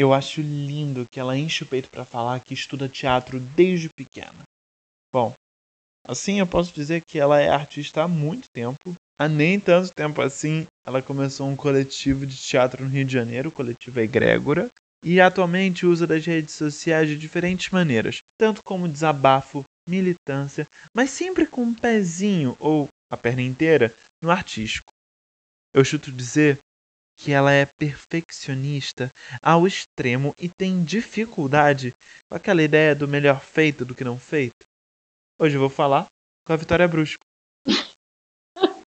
eu acho lindo que ela enche o peito para falar que estuda teatro desde pequena. Bom, assim eu posso dizer que ela é artista há muito tempo. Há nem tanto tempo assim, ela começou um coletivo de teatro no Rio de Janeiro, o coletivo Egrégora, e atualmente usa das redes sociais de diferentes maneiras, tanto como desabafo, militância, mas sempre com um pezinho ou a perna inteira no artístico. Eu chuto dizer que ela é perfeccionista ao extremo e tem dificuldade com aquela ideia do melhor feito do que não feito. Hoje eu vou falar com a Vitória Brusco.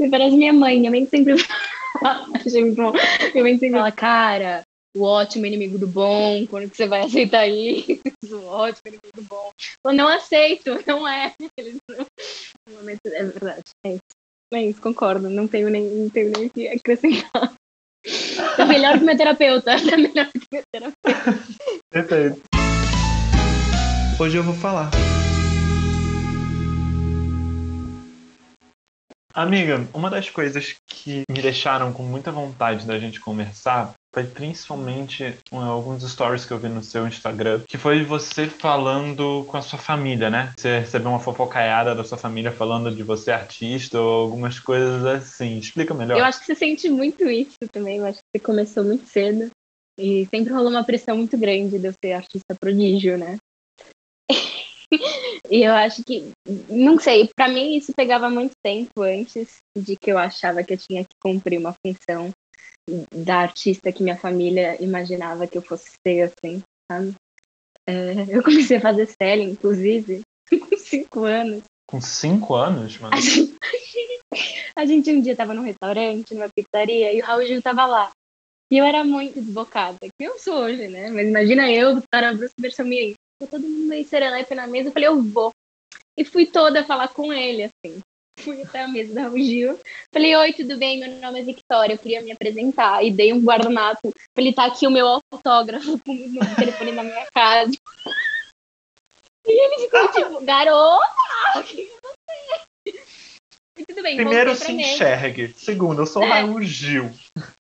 Me parece minha mãe. Minha mãe sempre fala. Minha mãe sempre fala, cara, o ótimo inimigo do bom, quando que você vai aceitar isso? O ótimo inimigo do bom. Eu não aceito, não é. É verdade. É isso. É isso, concordo. Não tenho nem, não tenho nem que acrescentar. É melhor que meu terapeuta. É melhor que meu terapeuta. Hoje eu vou falar. Amiga, uma das coisas que me deixaram com muita vontade da gente conversar foi principalmente um, alguns stories que eu vi no seu Instagram, que foi você falando com a sua família, né? Você recebeu uma fofocaiada da sua família falando de você artista ou algumas coisas assim. Explica melhor. Eu acho que você sente muito isso também. Eu acho que você começou muito cedo e sempre rolou uma pressão muito grande de eu ser artista prodígio, né? e eu acho que, não sei, para mim isso pegava muito tempo antes de que eu achava que eu tinha que cumprir uma função da artista que minha família imaginava que eu fosse ser, assim, sabe? É, eu comecei a fazer série, inclusive, com cinco anos. Com cinco anos, mano? A gente, a gente um dia tava num restaurante, numa pizzaria, e o Raul Gil tava lá. E eu era muito desbocada, que eu sou hoje, né? Mas imagina eu, Vitória Bruce, versão mirim. Todo mundo aí serelepe na mesa, eu falei, eu vou. E fui toda falar com ele, assim fui até a mesa da Raul Gil. Falei, oi, tudo bem? Meu nome é Victoria, eu queria me apresentar. E dei um guardanapo. Falei, tá aqui o meu autógrafo com o telefone na minha casa. E ele ficou tipo, garota, quem é você? E tudo bem, Primeiro se enxergue. Segundo, eu sou é. Raul Gil.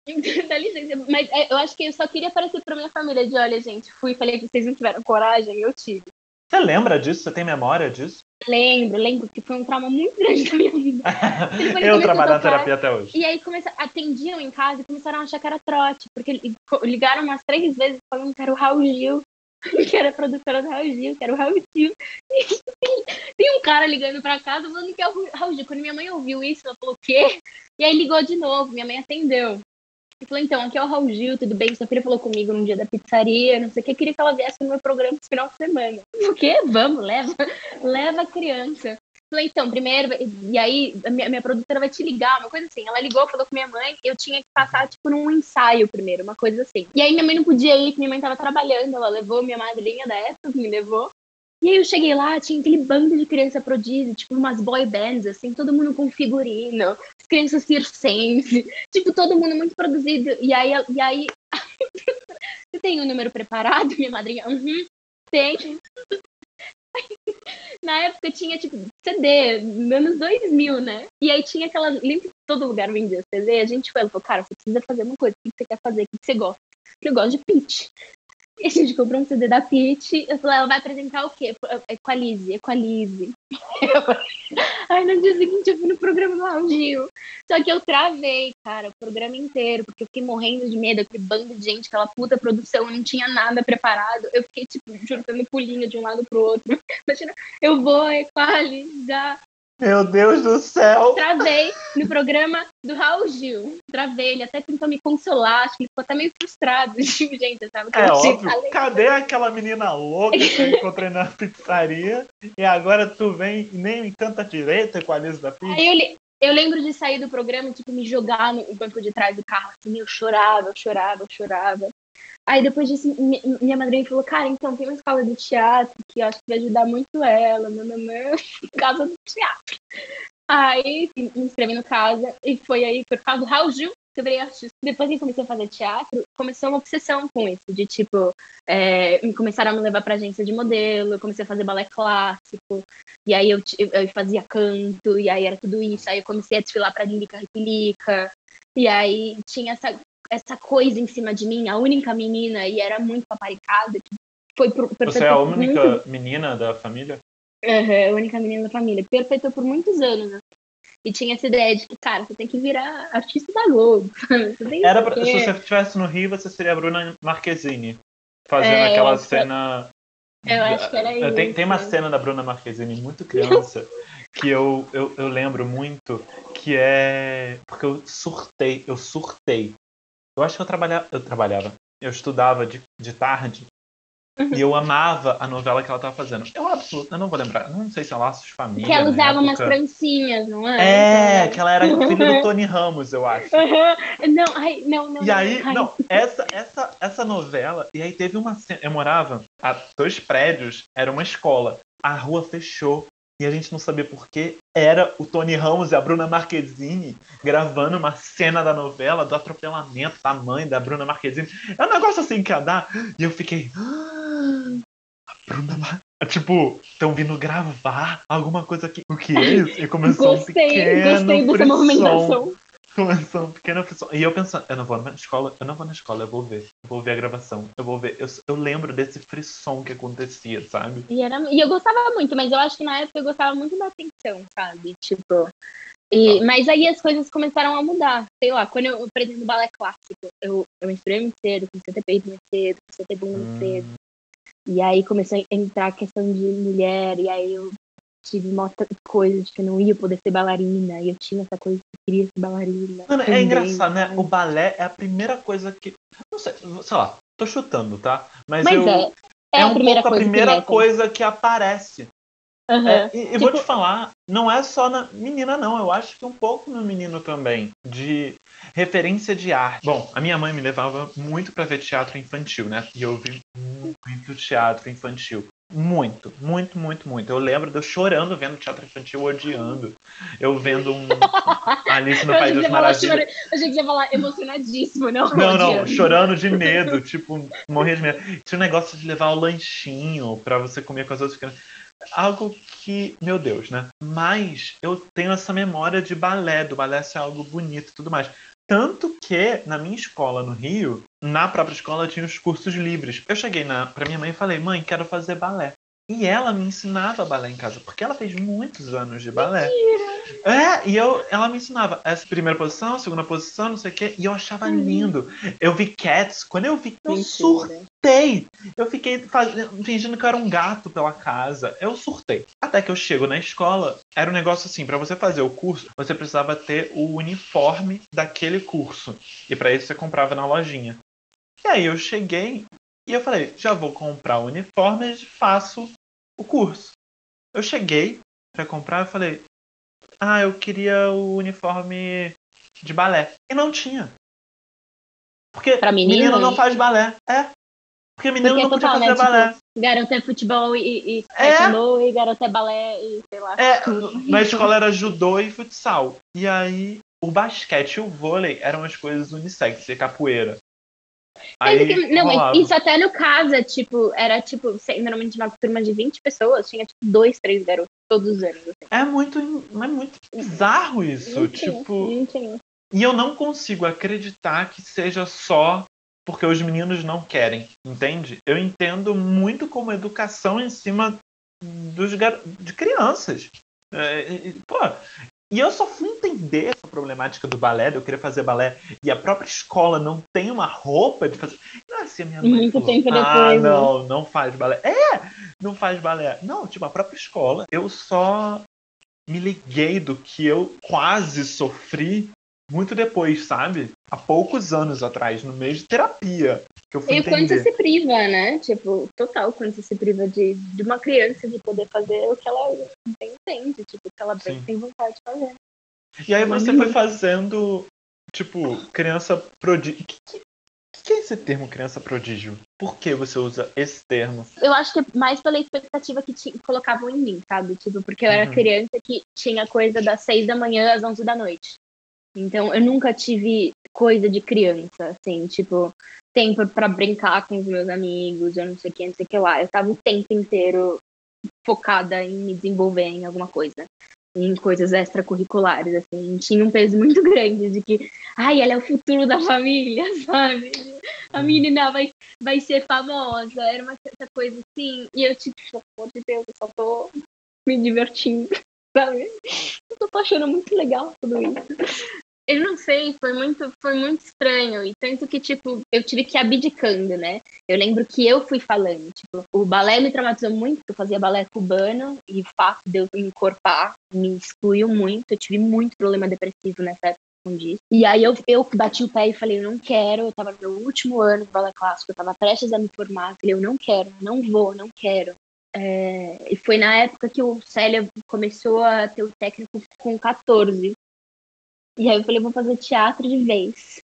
Dá licença, mas é, eu acho que eu só queria aparecer pra minha família de olha, gente, fui, falei que vocês não tiveram coragem, eu tive. Você lembra disso? Você tem memória disso? Lembro, lembro que foi um trauma muito grande da minha vida. eu trabalho na terapia até hoje. E aí começa, atendiam em casa e começaram a achar que era trote, porque ligaram umas três vezes falando que era o Raul Gil, que era produtora do Raul Gil, que era o Raul Gil. E tem, tem um cara ligando pra casa falando que é o Raul Gil. Quando minha mãe ouviu isso, ela falou o quê? E aí ligou de novo, minha mãe atendeu. E falou, então, aqui é o Raul Gil, tudo bem? Sua filha falou comigo num dia da pizzaria, não sei o que, queria que ela viesse no meu programa esse final de semana. O quê? Vamos, leva, leva a criança. Falei, então, primeiro, e aí a minha, minha, produtora vai te ligar, uma coisa assim. Ela ligou, falou com minha mãe, eu tinha que passar, tipo, num ensaio primeiro, uma coisa assim. E aí minha mãe não podia ir, minha mãe tava trabalhando, ela levou minha madrinha época, me levou. E aí eu cheguei lá, tinha aquele bando de criança prodígio, tipo umas boy bands, assim, todo mundo com figurino, crianças circense, tipo, todo mundo muito produzido. E aí, e aí você tem o um número preparado, minha madrinha? Uhum, tem. Na época tinha, tipo, CD, anos 2000, né? E aí tinha aquela. Lembra que todo lugar vendia CD? A gente falou, cara, você precisa fazer uma coisa. O que você quer fazer? O que você gosta? Eu gosto de pitch. E a gente comprou um CD da Pitty. Eu falei, ela vai apresentar o quê? Equalize, Equalize. Aí no dia seguinte eu fui no programa do Raul. Só que eu travei, cara, o programa inteiro, porque eu fiquei morrendo de medo, aquele bando de gente, aquela puta produção, eu não tinha nada preparado. Eu fiquei, tipo, juntando pulinho de um lado pro outro. Imagina, eu vou equalizar. Meu Deus do céu! Travei no programa do Raul Gil. Travei, ele até tentou me consolar, acho que ele ficou até meio frustrado. Tipo, gente, sabe? É óbvio. Cadê aquela menina louca que eu encontrei na pizzaria? E agora tu vem e nem canta direito com a Lisa da pizza? Aí eu, eu lembro de sair do programa e, tipo, me jogar no banco de trás do carro. Assim, eu chorava, eu chorava, eu chorava. Aí depois disso, minha madrinha falou, cara, então tem uma escola de teatro que eu acho que vai ajudar muito ela, nananã, casa do teatro. Aí me inscrevi no casa e foi aí por causa do Raul Gil que eu virei artista. Depois que comecei a fazer teatro, começou uma obsessão com isso, de tipo, é, começaram a me levar pra agência de modelo, eu comecei a fazer balé clássico, e aí eu, eu fazia canto, e aí era tudo isso, aí eu comecei a desfilar pra Lilica Ripilica, e aí tinha essa essa coisa em cima de mim, a única menina, e era muito paparicada. Que foi por, Você é a única muito... menina da família? Uhum, a única menina da família. Perpeteu por muitos anos. Né? E tinha essa ideia de que, cara, você tem que virar artista da Globo. Era pra, se você estivesse no Rio, você seria a Bruna Marquezine. Fazendo é, aquela cena. Eu acho que era isso. Tem, tem uma cena da Bruna Marquezine muito criança que eu, eu, eu lembro muito que é. Porque eu surtei, eu surtei. Eu acho que eu trabalhava. Eu trabalhava. Eu estudava de, de tarde Uhum. E eu amava a novela que ela estava fazendo. Eu absolutamente, eu não vou lembrar, não sei se é Laços de Família. Que ela usava umas trancinhas, não é? É, que ela era filha do Tony Ramos, eu acho. Uhum. Não, ai, não, não. E aí, ai. não, essa, essa, essa novela, e aí teve uma cena, eu morava a dois prédios, era uma escola. A rua fechou e a gente não sabia por que era o Tony Ramos e a Bruna Marquezine gravando uma cena da novela do atropelamento da mãe da Bruna Marquezine. É um negócio assim que ia dar. E eu fiquei. Ah, a Bruna Mar... Tipo, estão vindo gravar alguma coisa aqui. O que é isso? E começou gostei, um pequeno gostei dessa movimentação. Começou um pequeno E eu pensando, eu não vou na escola, eu não vou na escola, eu vou ver. Eu vou ver a gravação. Eu vou ver. Eu, eu lembro desse frisson que acontecia, sabe? E, era, e eu gostava muito, mas eu acho que na época eu gostava muito da atenção, sabe? Tipo. E, mas aí as coisas começaram a mudar. Sei lá, quando eu apresento balé clássico, eu, eu menstruei muito cedo, comecei a ter peito muito cedo, comecei a ter bunda muito hum. cedo. E aí começou a entrar a questão de mulher, e aí eu tive uma coisa de que eu não ia poder ser bailarina, e eu tinha essa coisa de que eu queria ser bailarina. Mano, é engraçado, né? O balé é a primeira coisa que. Não sei, sei lá, tô chutando, tá? Mas, Mas eu, é. É, é um pouco a primeira coisa que aparece. Uhum. É, e, tipo... vou te falar, não é só na menina, não. Eu acho que um pouco no menino também. De referência de arte. Bom, a minha mãe me levava muito para ver teatro infantil, né? E eu vi muito teatro infantil. Muito, muito, muito, muito. Eu lembro de eu chorando vendo teatro infantil, odiando. Eu vendo um Alice no País das Maravilhas. Eu achei que você ia falar emocionadíssimo, não? Não, não, chorando de medo, tipo, morrer de medo. Tinha um negócio de levar o lanchinho para você comer com as outras crianças. Algo que, meu Deus, né? Mas eu tenho essa memória de balé, do balé ser algo bonito e tudo mais. Tanto que na minha escola no Rio, na própria escola tinha os cursos livres. Eu cheguei na, pra minha mãe e falei, mãe, quero fazer balé. E ela me ensinava balé em casa, porque ela fez muitos anos de balé. Mentira. É, e eu, ela me ensinava essa primeira posição, segunda posição, não sei o quê, e eu achava uhum. lindo. Eu vi Cats, quando eu vi, eu surtei surtei. Eu fiquei fazendo, fingindo que eu era um gato pela casa. Eu surtei. Até que eu chego na escola, era um negócio assim, para você fazer o curso, você precisava ter o uniforme daquele curso. E para isso você comprava na lojinha. E aí eu cheguei e eu falei, já vou comprar o uniforme e faço o curso. Eu cheguei para comprar e falei, ah, eu queria o uniforme de balé. E não tinha. Porque pra menino, menino não faz balé. É. Porque menino Porque não podia fazer né? balé. Tipo, garota é futebol e, e é. e garota é balé e sei lá. É, na escola era judô e futsal. E aí o basquete e o vôlei eram as coisas unissex, e capoeira. Aí, que, não, rolava. isso até no casa, tipo, era tipo, normalmente uma turma de 20 pessoas, tinha tipo dois, três garotos todos os anos. Assim. É muito, é muito bizarro isso, tipo. E eu não consigo acreditar que seja só porque os meninos não querem, entende? Eu entendo muito como educação em cima dos gar... de crianças. É, pô, e eu só fui entender essa problemática do balé, de eu querer fazer balé, e a própria escola não tem uma roupa de fazer. Não, assim, a minha mãe Muito falou, tempo ah, depois. não, não faz balé. É, não faz balé. Não, tipo, a própria escola. Eu só me liguei do que eu quase sofri muito depois, sabe? Há poucos anos atrás, no meio de terapia. Que eu fui e o quanto se priva, né? Tipo, total, quanto se priva de, de uma criança de poder fazer o que ela bem entende, tipo, o que ela bem tem vontade de fazer. E aí você foi fazendo, tipo, criança prodígio. O que é esse termo criança prodígio? Por que você usa esse termo? Eu acho que é mais pela expectativa que colocavam em mim, sabe? Tipo, porque eu era uhum. criança que tinha coisa das seis da manhã às onze da noite. Então, eu nunca tive coisa de criança, assim, tipo, tempo para brincar com os meus amigos, eu não sei o que, não sei o que lá. Eu tava o tempo inteiro focada em me desenvolver em alguma coisa. em coisas extracurriculares, assim, tinha um peso muito grande de que, ai, ela é o futuro da família, sabe? A menina vai, vai ser famosa, era uma certa coisa assim, e eu tipo, pelo amor de Deus, eu só tô me divertindo, sabe? Eu tô achando muito legal tudo isso. Eu não sei, foi muito, foi muito estranho. E tanto que, tipo, eu tive que ir abdicando, né? Eu lembro que eu fui falando, tipo, o balé me traumatizou muito, eu fazia balé cubano, e o fato de eu me encorpar me excluiu muito. Eu tive muito problema depressivo nessa época. E aí eu, eu bati o pé e falei, eu não quero, eu tava no meu último ano de balé clássico, eu tava prestes a me formar, falei, eu não quero, não vou, não quero. É, e foi na época que o Célia começou a ter o técnico com 14. E aí eu falei, vou fazer teatro de vez.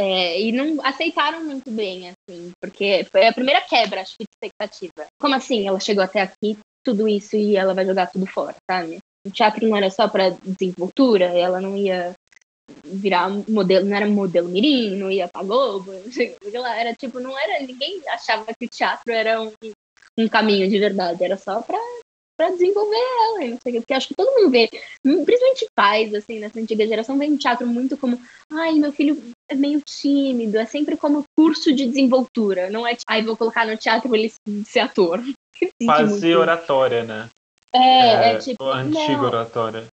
É, e não aceitaram muito bem, assim, porque foi a primeira quebra, acho que, de expectativa. Como assim? Ela chegou até aqui, tudo isso, e ela vai jogar tudo fora, sabe? O teatro não era só para desenvoltura, ela não ia virar modelo, não era modelo mirim, não ia pra Globo, sei, era tipo, não era, ninguém achava que o teatro era um, um caminho de verdade, era só pra para desenvolver ela, não sei o porque acho que todo mundo vê, principalmente pais, assim, nessa antiga geração, o teatro muito como, ai, meu filho é meio tímido, é sempre como curso de desenvoltura, não é, ai, vou colocar no teatro pra ele ser ator. Quase oratória, né? É, é, é tipo. Antiga oratória.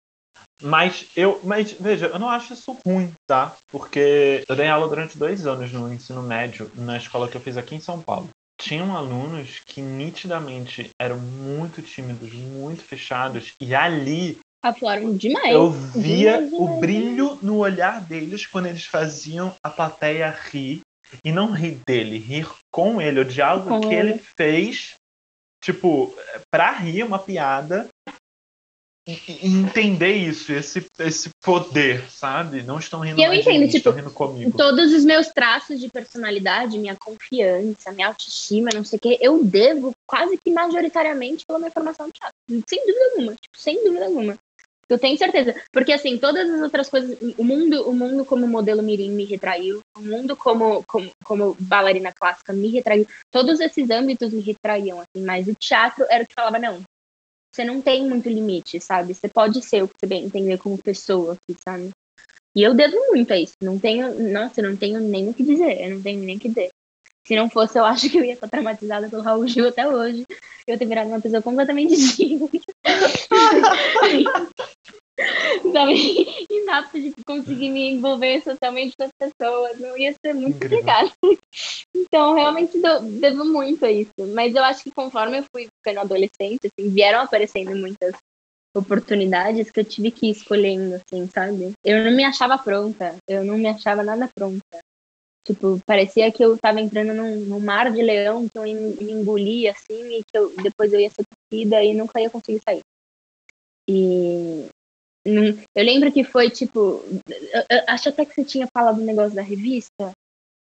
Mas eu, mas veja, eu não acho isso ruim, tá? Porque eu dei aula durante dois anos no ensino médio na escola que eu fiz aqui em São Paulo tinham alunos que nitidamente eram muito tímidos, muito fechados, e ali demais. Eu via demais, o brilho no olhar deles quando eles faziam a plateia rir. E não rir dele, rir com ele, o diálogo com que ele. ele fez, tipo, pra rir uma piada, entender isso, esse, esse poder, sabe? Não estão rindo eu entendo, mim, tipo, estão rindo comigo. Todos os meus traços de personalidade, minha confiança, minha autoestima, não sei o quê, eu devo quase que majoritariamente pela minha formação de teatro. Sem dúvida alguma, tipo, sem dúvida alguma. Eu tenho certeza. Porque, assim, todas as outras coisas. O mundo, o mundo como modelo Mirim me retraiu. O mundo como, como, como bailarina clássica me retraiu. Todos esses âmbitos me retraíam, assim. Mas o teatro era o que falava, não, você não tem muito limite, sabe? Você pode ser o que você bem entender como pessoa sabe? E eu devo muito a isso. Não tenho, nossa, eu não tenho nem o que dizer. Eu não tenho nem o que dizer. Se não fosse, eu acho que eu ia estar traumatizada pelo Raul Gil até hoje. Eu ter virado uma pessoa completamente tímida. sabe, inapta de conseguir me envolver socialmente com as pessoas, não ia ser muito complicado. Então, realmente devo muito a isso. Mas eu acho que conforme eu fui ficando adolescente, assim, vieram aparecendo muitas oportunidades que eu tive que ir escolhendo, assim, sabe? Eu não me achava pronta, eu não me achava nada pronta. Tipo, parecia que eu tava entrando num, num mar de leão que eu me engolia, assim, e que eu, depois eu ia ser tossida e nunca ia conseguir sair. E eu lembro que foi tipo. acho até que você tinha falado do negócio da revista.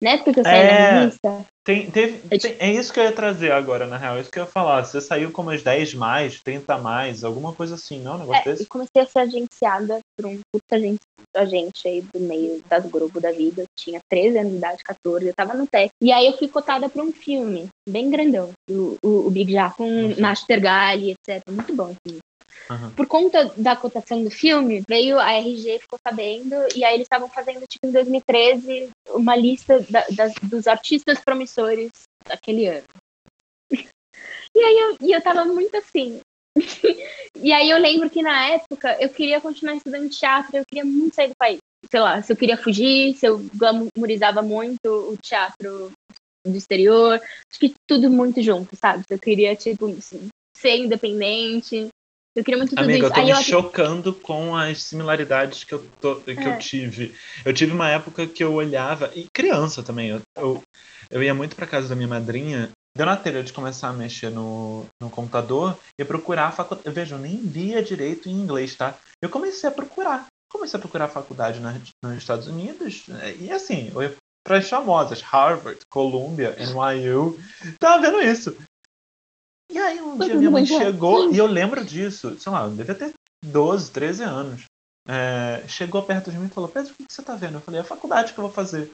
Né? Porque eu saí é, da revista. Tem, teve, tem, é isso que eu ia trazer agora, na real. É isso que eu ia falar. Você saiu com umas 10 mais, 30 mais, alguma coisa assim, não? Um negócio é, desse? E comecei a ser agenciada por um puta agente, agente aí do meio das grupos da vida. Eu tinha 13 anos de idade, 14, eu tava no tech. E aí eu fui cotada pra um filme, bem grandão, o, o, o Big Já, com. Master Gali, etc. Muito bom assim. Uhum. Por conta da cotação do filme, veio a RG, ficou sabendo, e aí eles estavam fazendo, tipo, em 2013, uma lista da, das, dos artistas promissores daquele ano. e aí eu, e eu tava muito assim. e aí eu lembro que na época eu queria continuar estudando teatro, eu queria muito sair do país. Sei lá, se eu queria fugir, se eu glamourizava muito o teatro do exterior, acho que tudo muito junto, sabe? Eu queria, tipo, ser independente, eu queria muito tudo Amiga, isso. eu tô Aí me eu... chocando com as similaridades que, eu, tô, que é. eu tive. Eu tive uma época que eu olhava, e criança também, eu, eu, eu ia muito pra casa da minha madrinha, deu na telha de começar a mexer no, no computador e procurar a faculdade. Veja, eu nem via direito em inglês, tá? Eu comecei a procurar. Comecei a procurar faculdade na, nos Estados Unidos, e assim, eu ia para as famosas, Harvard, Columbia, NYU. Tava vendo isso. E aí um dia minha mãe chegou, e eu lembro disso, sei lá, eu devia ter 12, 13 anos. É, chegou perto de mim e falou, Pedro, o que você tá vendo? Eu falei, é a faculdade que eu vou fazer.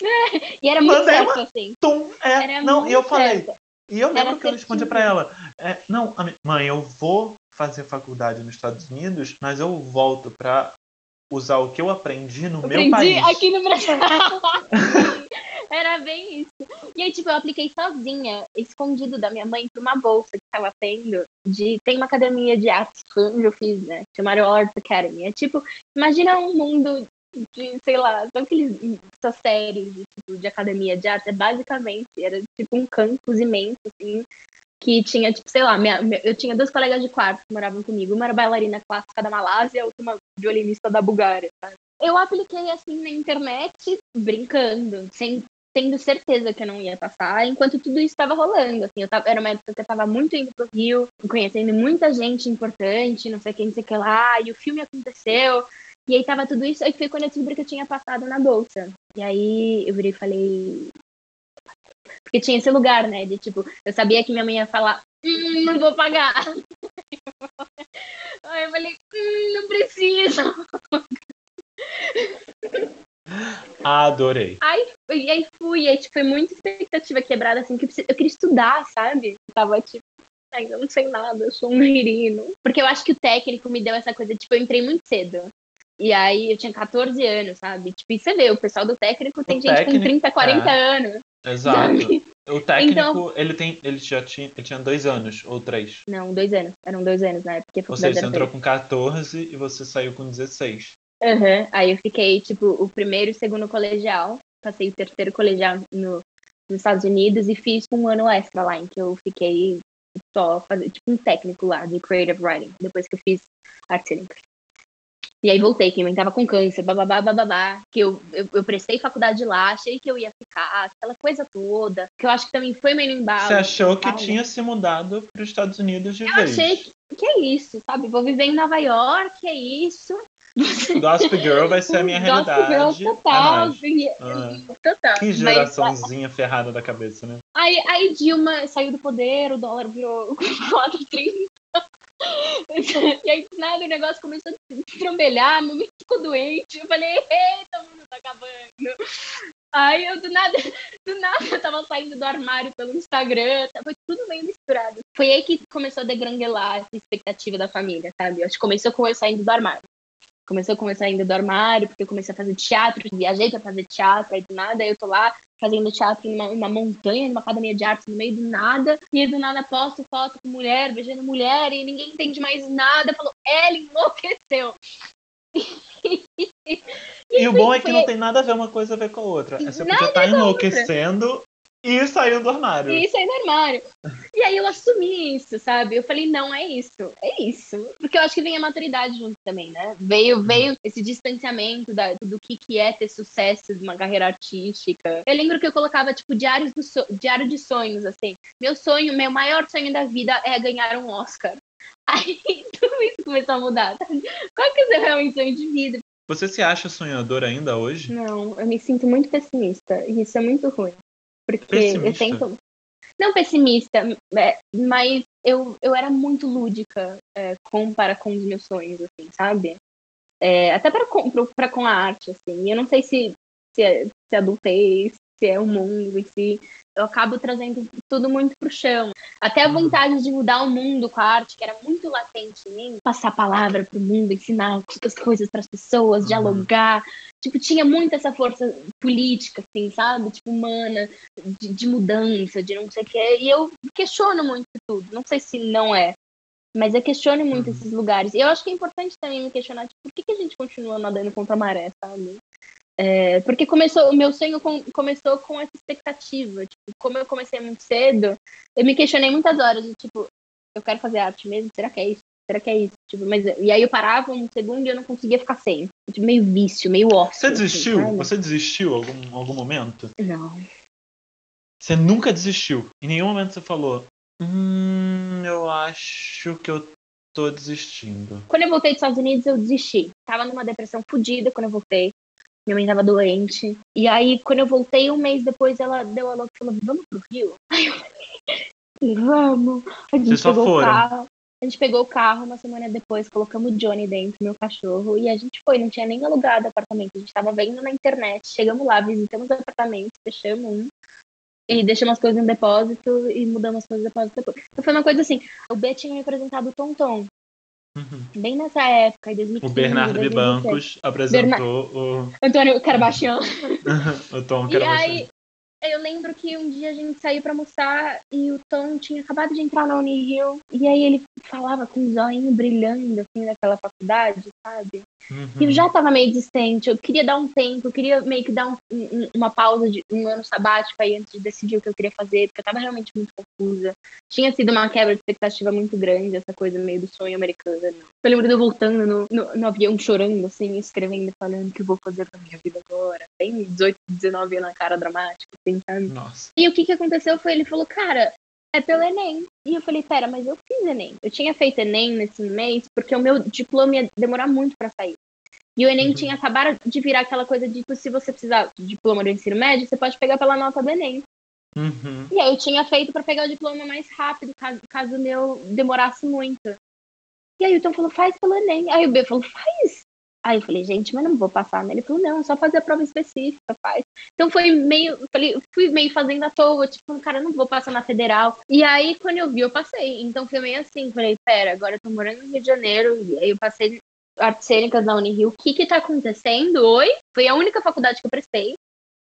e era muito Mandei certo, assim. Tum, é, era não, e eu falei, e eu lembro era que eu respondi para ela, é, não, mãe, eu vou fazer faculdade nos Estados Unidos, mas eu volto para usar o que eu aprendi no aprendi meu país. aqui no Brasil. Era bem isso. E aí, tipo, eu apliquei sozinha, escondido da minha mãe, pra uma bolsa que tava tendo. De, tem uma academia de artes, onde eu fiz, né? Chamada Arts Academy. É tipo, imagina um mundo de, sei lá, sabe aqueles, essas séries de, tipo, de academia de arte? É basicamente, era tipo um campus imenso, assim, que tinha, tipo, sei lá, minha, minha, eu tinha dois colegas de quarto que moravam comigo. Uma era bailarina clássica da Malásia, outra uma violinista da Bulgária? Eu apliquei assim na internet, brincando, sem tendo certeza que eu não ia passar, enquanto tudo isso estava rolando. Assim, eu tava, era uma época que eu estava muito indo pro Rio, conhecendo muita gente importante, não sei quem, não sei que lá, e o filme aconteceu. E aí tava tudo isso, aí foi quando eu descobri que eu tinha passado na bolsa. E aí eu virei e falei. Porque tinha esse lugar, né? De tipo, eu sabia que minha mãe ia falar, hum, não vou pagar. Aí eu falei, hum, não preciso. Adorei. Aí, e aí fui, aí tipo, foi muita expectativa quebrada, assim, que eu queria estudar, sabe? Eu tava tipo, ainda não sei nada, eu sou um menino. Porque eu acho que o técnico me deu essa coisa, tipo, eu entrei muito cedo. E aí eu tinha 14 anos, sabe? Tipo, e você vê, o pessoal do técnico tem o gente técnico, com 30, 40 é. anos. Exato. Sabe? O técnico, então, ele tem. Ele já tinha, ele tinha dois anos, ou três. Não, dois anos. Eram dois anos na época. Ou seja, você entrou com 14 e você saiu com 16. Uhum. Aí eu fiquei, tipo, o primeiro e segundo colegial. Passei o terceiro colegial no, nos Estados Unidos e fiz um ano extra lá, em que eu fiquei só fazer, tipo, um técnico lá de creative writing, depois que eu fiz arte cênica. E aí voltei, que eu tava com câncer, bababá, bababá, que eu, eu, eu, prestei faculdade lá, achei que eu ia ficar, aquela coisa toda, que eu acho que também foi meio embalo. Você achou que tinha se mudado para os Estados Unidos de eu vez? Eu achei que, que é isso, sabe? Vou viver em Nova York, é isso. Gossip Girl vai ser a minha realidade. Gossip Girl total. Ah. total. Que geraçãozinha Mas, ferrada da cabeça, né? Aí, aí Dilma saiu do poder, o dólar virou 4,30. E aí, nada, o negócio começou a trambelhar, meu ficou doente. Eu falei, eita, o mundo tá acabando. Aí eu do nada, do nada eu tava saindo do armário pelo Instagram, foi tudo meio misturado. Foi aí que começou a degranguelar essa expectativa da família, sabe? Acho que começou com eu saindo do armário. Começou com eu saindo do armário, porque eu comecei a fazer teatro, viajei pra fazer teatro, aí do nada eu tô lá fazendo teatro em uma, uma montanha, numa academia de arte no meio do nada, e do nada posto foto com mulher, beijando mulher, e ninguém entende mais nada. Falou, ela enlouqueceu. e, e o bom é que não tem nada a ver uma coisa a ver com a outra. Você podia estar tá enlouquecendo e saiu do armário. E saiu do armário. E aí eu assumi isso, sabe? Eu falei, não, é isso. É isso. Porque eu acho que vem a maturidade junto também, né? Veio, veio esse distanciamento da, do que, que é ter sucesso de uma carreira artística. Eu lembro que eu colocava, tipo, diários do so diário de sonhos, assim. Meu sonho, meu maior sonho da vida é ganhar um Oscar. Aí tudo isso começou a mudar. Qual que é o seu realmente sonho de vida? Você se acha sonhador ainda hoje? Não, eu me sinto muito pessimista. E isso é muito ruim. Porque pessimista. eu tento. Não pessimista, é, mas eu, eu era muito lúdica é, com, para com os meus sonhos, assim, sabe? É, até para com, para com a arte, assim. Eu não sei se, se, é, se adultez, se é o mundo em si. Eu acabo trazendo tudo muito pro chão. Até a vontade de mudar o mundo com a arte, que era muito latente em mim, passar a palavra pro mundo, ensinar as coisas para as pessoas, uhum. dialogar. Tipo, tinha muito essa força política, assim, sabe? Tipo, humana, de, de mudança, de não sei o quê. E eu questiono muito tudo. Não sei se não é. Mas eu questiono muito uhum. esses lugares. E eu acho que é importante também me questionar, tipo, por que, que a gente continua nadando contra a maré, sabe? É, porque começou, o meu sonho com, começou com essa expectativa. Tipo, como eu comecei muito cedo, eu me questionei muitas horas, de, tipo, eu quero fazer arte mesmo? Será que é isso? Será que é isso? Tipo, mas, e aí eu parava um segundo e eu não conseguia ficar sem. Tipo, meio vício, meio ócio. Você assim, desistiu? Assim, Você desistiu em algum, algum momento? Não. Você nunca desistiu? Em nenhum momento você falou, hum, eu acho que eu tô desistindo. Quando eu voltei dos Estados Unidos, eu desisti. Tava numa depressão fodida quando eu voltei. Minha mãe tava doente. E aí, quando eu voltei, um mês depois, ela deu a louca e falou: Vamos pro Rio? Aí eu falei: Vamos. A gente Vocês pegou o carro. A gente pegou o carro uma semana depois, colocamos o Johnny dentro, meu cachorro, e a gente foi, não tinha nem alugado apartamento. A gente tava vendo na internet, chegamos lá, visitamos o apartamento, fechamos um, e deixamos as coisas no depósito e mudamos as coisas no depósito depois. Então foi uma coisa assim, o B tinha me apresentado o Tonton, Uhum. Bem nessa época, em 2015, O Bernardo 2016. Bancos apresentou o, Antônio Carbachian. o Tom E Carabachão. aí, eu lembro que um dia a gente saiu pra almoçar e o Tom tinha acabado de entrar na Unirio. E aí ele falava com um zoinho brilhando, assim, naquela faculdade, sabe? Uhum. E eu já tava meio distante, eu queria dar um tempo, eu queria meio que dar um- um- uma pausa de um ano sabático aí antes de decidir o que eu queria fazer, porque eu tava realmente muito confusa. Tinha sido uma quebra de expectativa muito grande, essa coisa meio do sonho americano. Eu lembro de eu voltando no, no, no avião chorando, assim, escrevendo, falando o que eu vou fazer a minha vida agora. Bem 18, 19 anos na cara dramática, assim, sabe? Nossa. E o que que aconteceu foi, ele falou, cara, é pelo Enem. E eu falei, pera, mas eu fiz Enem. Eu tinha feito Enem nesse mês, porque o meu diploma ia demorar muito pra sair. E o Enem Uhum. tinha acabado de virar aquela coisa de, tipo, se você precisar de diploma do ensino médio, você pode pegar pela nota do Enem. Uhum. E aí eu tinha feito pra pegar o diploma mais rápido, caso, caso o meu demorasse muito. E aí o Tom falou, faz pelo Enem. Aí o B falou, faz. Aí eu falei, gente, mas não vou passar, né? Ele falou, não, só fazer a prova específica, faz. Então foi meio, falei, fui meio fazendo à toa, tipo, cara, não vou passar na federal. E aí, quando eu vi, eu passei. Então foi meio assim, falei, pera, agora eu tô morando no Rio de Janeiro, e aí eu passei artes cênicas da Unirio. O que que tá acontecendo? Oi? Foi a única faculdade que eu prestei.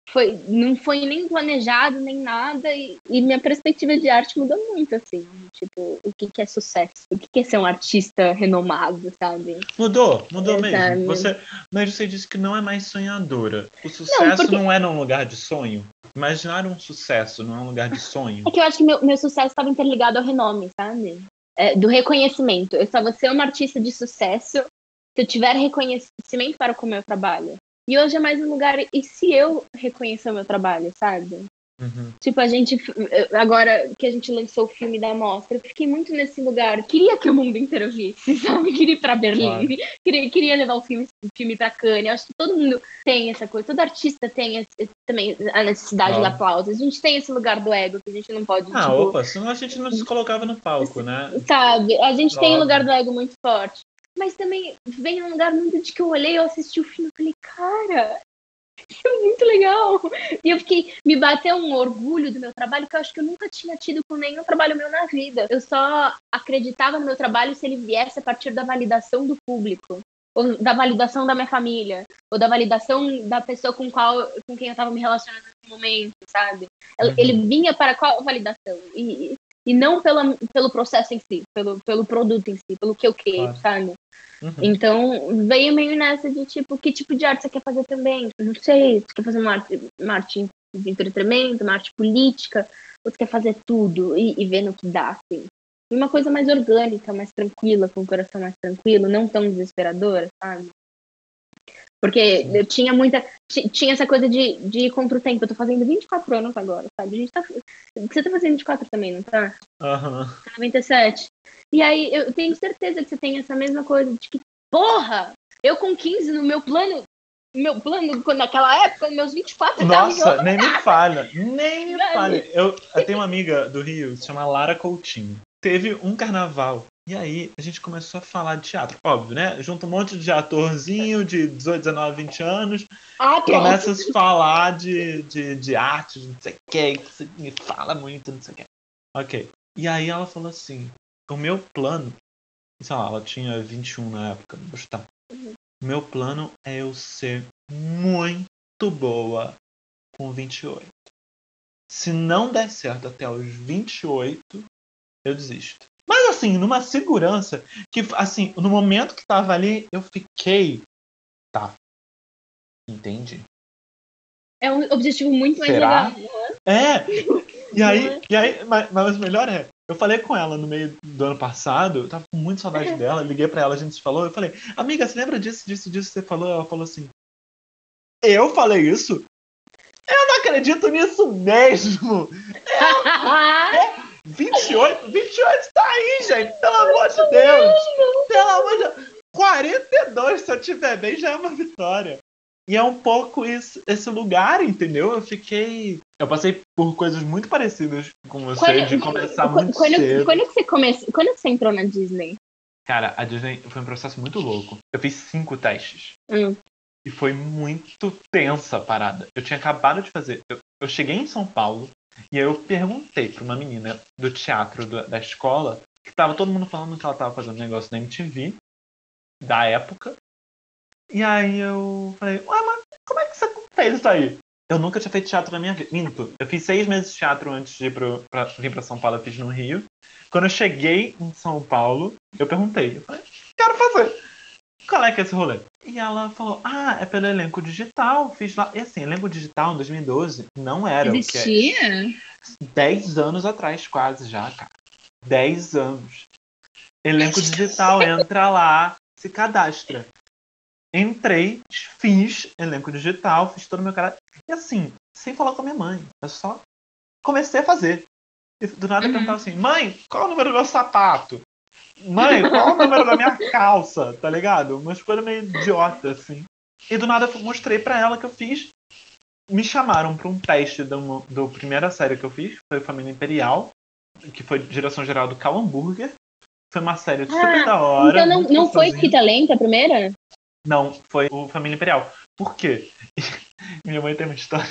Foi, não foi nem planejado, nem nada, e, e minha perspectiva de arte mudou muito, assim. Tipo, o que que é sucesso? O que que é ser um artista renomado, sabe? Mudou, mudou É, sabe? mesmo. Você, mas você disse que não é mais sonhadora. O sucesso não, porque- é num lugar de sonho. Imaginar um sucesso não é um lugar de sonho. É que eu acho que meu, meu sucesso estava interligado ao renome, sabe? É, do reconhecimento. Eu só vou ser uma artista de sucesso se eu tiver reconhecimento para o meu trabalho. E hoje é mais um lugar, e se eu reconhecer o meu trabalho, sabe? Uhum. Tipo, a gente, agora que a gente lançou o filme da mostra, eu fiquei muito nesse lugar. Queria que o mundo inteiro visse, sabe? Queria ir pra Berlim, queria, queria levar o filme, o filme pra Cannes. Eu acho que todo mundo tem essa coisa, todo artista tem esse- também a necessidade Claro. do aplauso. A gente tem esse lugar do ego que a gente não pode, Ah, tipo, opa, senão a gente não se colocava no palco, né? sabe? A gente tem um lugar do ego muito forte. Mas também vem um lugar muito de que eu olhei, eu assisti o filme e falei, cara, isso é muito legal. E eu fiquei, me bateu um orgulho do meu trabalho que eu acho que eu nunca tinha tido com nenhum trabalho meu na vida. Eu só acreditava no meu trabalho se ele viesse a partir da validação do público. Ou da validação da minha família. Ou da validação da pessoa com, qual, com quem eu estava me relacionando nesse momento, sabe? Ele- Uhum. Ele vinha para qual validação? E, e não pela, pelo processo em si, pelo, pelo produto em si, pelo que eu quero, Claro. sabe? Uhum. Então, veio meio nessa de tipo, que tipo de arte você quer fazer também? Não sei, você quer fazer uma arte, uma arte de entretenimento, uma arte política, ou você quer fazer tudo e, e ver no que dá, assim. E uma coisa mais orgânica, mais tranquila, com o coração mais tranquilo, não tão desesperadora, sabe? Porque eu tinha muita. ti- Tinha essa coisa de, de ir contra o tempo. Eu tô fazendo 24 anos agora, sabe? A gente tá. Você tá fazendo 24 também, não tá? Aham. 97. E aí eu tenho certeza que você tem essa mesma coisa de que, porra, eu com 15 no meu plano, meu plano naquela época, meus 24 eu tava em Nossa, nem me falha. Nem me falha. Eu, eu tenho uma amiga do Rio, se chama Lara Coutinho. Teve um carnaval. E aí a gente começou a falar de teatro. Óbvio, né? Junta um monte de atorzinho de 18, 19, 20 anos. Ah. Começa a se falar de, de, de arte, de não sei o que. Você me fala muito, não sei o que. Ok. E aí ela falou assim: o meu plano. Sei lá, ela tinha 21 na época, vou chutar. Uhum. O meu plano é eu ser muito boa com 28. Se não der certo até os 28, eu desisto. Assim, numa segurança que, assim, no momento que tava ali, eu fiquei. Tá. Entendi. É um objetivo muito mais Será? legal. É! E aí, é? e aí mas, mas o melhor é, eu falei com ela no meio do ano passado, eu tava com muita saudade dela, liguei pra ela, a gente se falou, eu falei, amiga, você lembra disso, disso, disso que você falou? Ela falou assim, eu falei isso? Eu não acredito nisso mesmo! 28, 28 tá aí, gente, pelo amor de Deus! Pelo amor de Deus! 42, se eu tiver bem, já é uma vitória. E é um pouco isso, esse lugar, entendeu? Eu fiquei. Eu passei por coisas muito parecidas com você, Quando- de começar quando, muito quando, cedo. quando que você começou? Quando que você entrou na Disney? Cara, a Disney foi um processo muito louco. Eu fiz cinco testes. Hum. E foi muito tensa a parada. Eu tinha acabado de fazer. Eu, eu cheguei em São Paulo e aí eu perguntei pra uma menina do teatro do- da escola que tava todo mundo falando que ela tava fazendo negócio na MTV, da época. E aí eu falei, ué, mas como é que você fez isso aí? Eu nunca tinha feito teatro na minha vida. Minto. Eu fiz seis meses de teatro antes de ir pro, pra, vir pra São Paulo, eu fiz no Rio. Quando eu cheguei em São Paulo, eu perguntei, eu falei, quero fazer. Qual é que é esse rolê? E ela falou, ah, é pelo elenco digital. Fiz lá. E assim, elenco digital em 2012 não era. Existia? O que é... Dez anos atrás, quase já, cara. Dez anos. Elenco digital, entra lá, se cadastra. Entrei, fiz elenco digital, fiz todo o meu cara. E assim, sem falar com a minha mãe. Eu só comecei a fazer. E do nada uhum. eu perguntava assim, mãe, qual é o número do meu sapato? Mãe, qual o número da minha calça? Tá ligado? Umas coisas meio idiota, assim. E do nada eu mostrei pra ela que eu fiz. Me chamaram pra um teste do, do primeira série que eu fiz, foi Família Imperial, que foi direção geral do Cal Hamburger. Foi uma série super ah, da hora. Então não, não foi Que Talento a primeira? Não, foi o Família Imperial. Por quê? Minha mãe tem uma história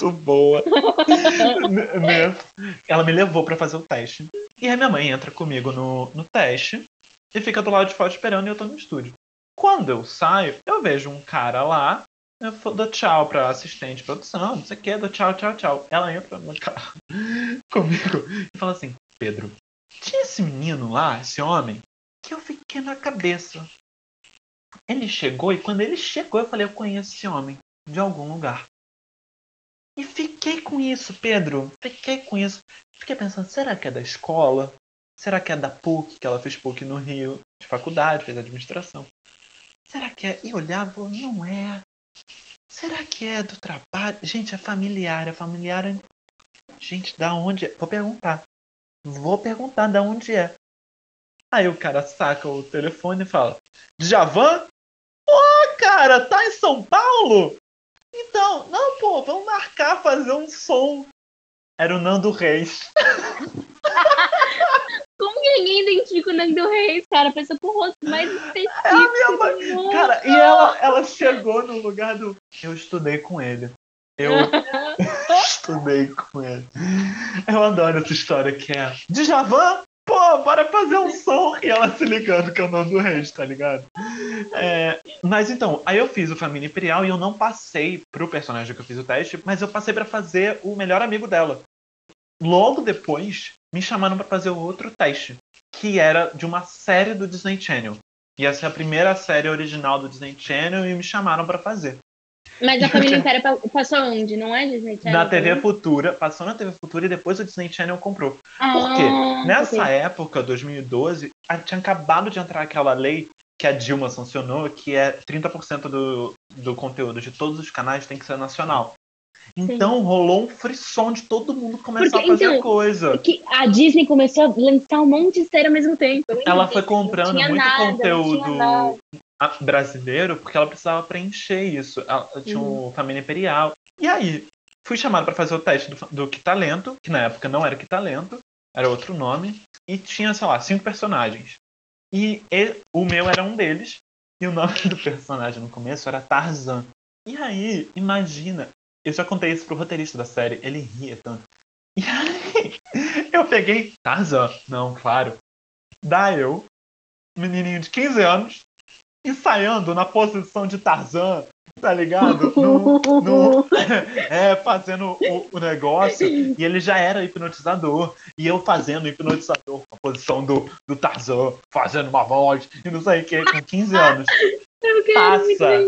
muito boa. Ela me levou para fazer o teste. E aí minha mãe entra comigo no, no teste e fica do lado de fora esperando e eu tô no estúdio. Quando eu saio, eu vejo um cara lá, eu dou tchau pra assistente de produção, não sei o que, dou tchau, tchau, tchau. Ela entra no carro comigo e fala assim, Pedro, tinha esse menino lá, esse homem, que eu fiquei na cabeça. Ele chegou e quando ele chegou eu falei, eu conheço esse homem de algum lugar. E fiquei com isso, Pedro. Fiquei com isso. Fiquei pensando, será que é da escola? Será que é da PUC, que ela fez PUC no Rio, de faculdade, fez administração? Será que é? E olhava, não é. Será que é do trabalho? Gente, é familiar, é familiar. Gente, da onde é? Vou perguntar. Vou perguntar da onde é. Aí o cara saca o telefone e fala: Javan? Ô, oh, cara, tá em São Paulo? Então, não, pô, vamos marcar fazer um som. Era o Nando Reis. Como que ninguém identifica o Nando Reis, cara? Pensa com o rosto mais específico. É a minha mãe. Cara, e ela, ela chegou no lugar do. Eu estudei com ele. Eu estudei com ele. Eu adoro essa história que é. Djavan? Pô, bora fazer um som. E ela se ligando que é o nome do rei, tá ligado? É, mas então, aí eu fiz o Família Imperial e eu não passei pro personagem que eu fiz o teste, mas eu passei para fazer o melhor amigo dela. Logo depois, me chamaram para fazer outro teste, que era de uma série do Disney Channel. Ia ser a primeira série original do Disney Channel e me chamaram para fazer. Mas a família inteira passou onde? Não é Disney Channel? Na TV Futura, passou na TV Futura e depois o Disney Channel comprou. Ah, Por quê? Nessa okay. época, 2012, tinha acabado de entrar aquela lei que a Dilma sancionou, que é 30% do, do conteúdo de todos os canais tem que ser nacional. Então Sim. rolou um frisson de todo mundo começar Porque, a fazer então, coisa. Que a Disney começou a lançar um monte de série ao mesmo tempo. Ela foi comprando muito nada, conteúdo brasileiro porque ela precisava preencher isso. Ela tinha uhum. um Família Imperial. E aí, fui chamado para fazer o teste do, do Que Talento, que na época não era Que Talento, era outro nome. E tinha, sei lá, cinco personagens. E ele, o meu era um deles. E o nome do personagem no começo era Tarzan. E aí, imagina, eu já contei isso pro roteirista da série, ele ria tanto. E aí, eu peguei Tarzan, não, claro. Daí eu, menininho de 15 anos, ensaiando na posição de Tarzan, tá ligado? No, no, é, fazendo o, o, negócio. E ele já era hipnotizador. E eu fazendo hipnotizador com a posição do, do Tarzan, fazendo uma voz e não sei o que, com 15 anos. Passa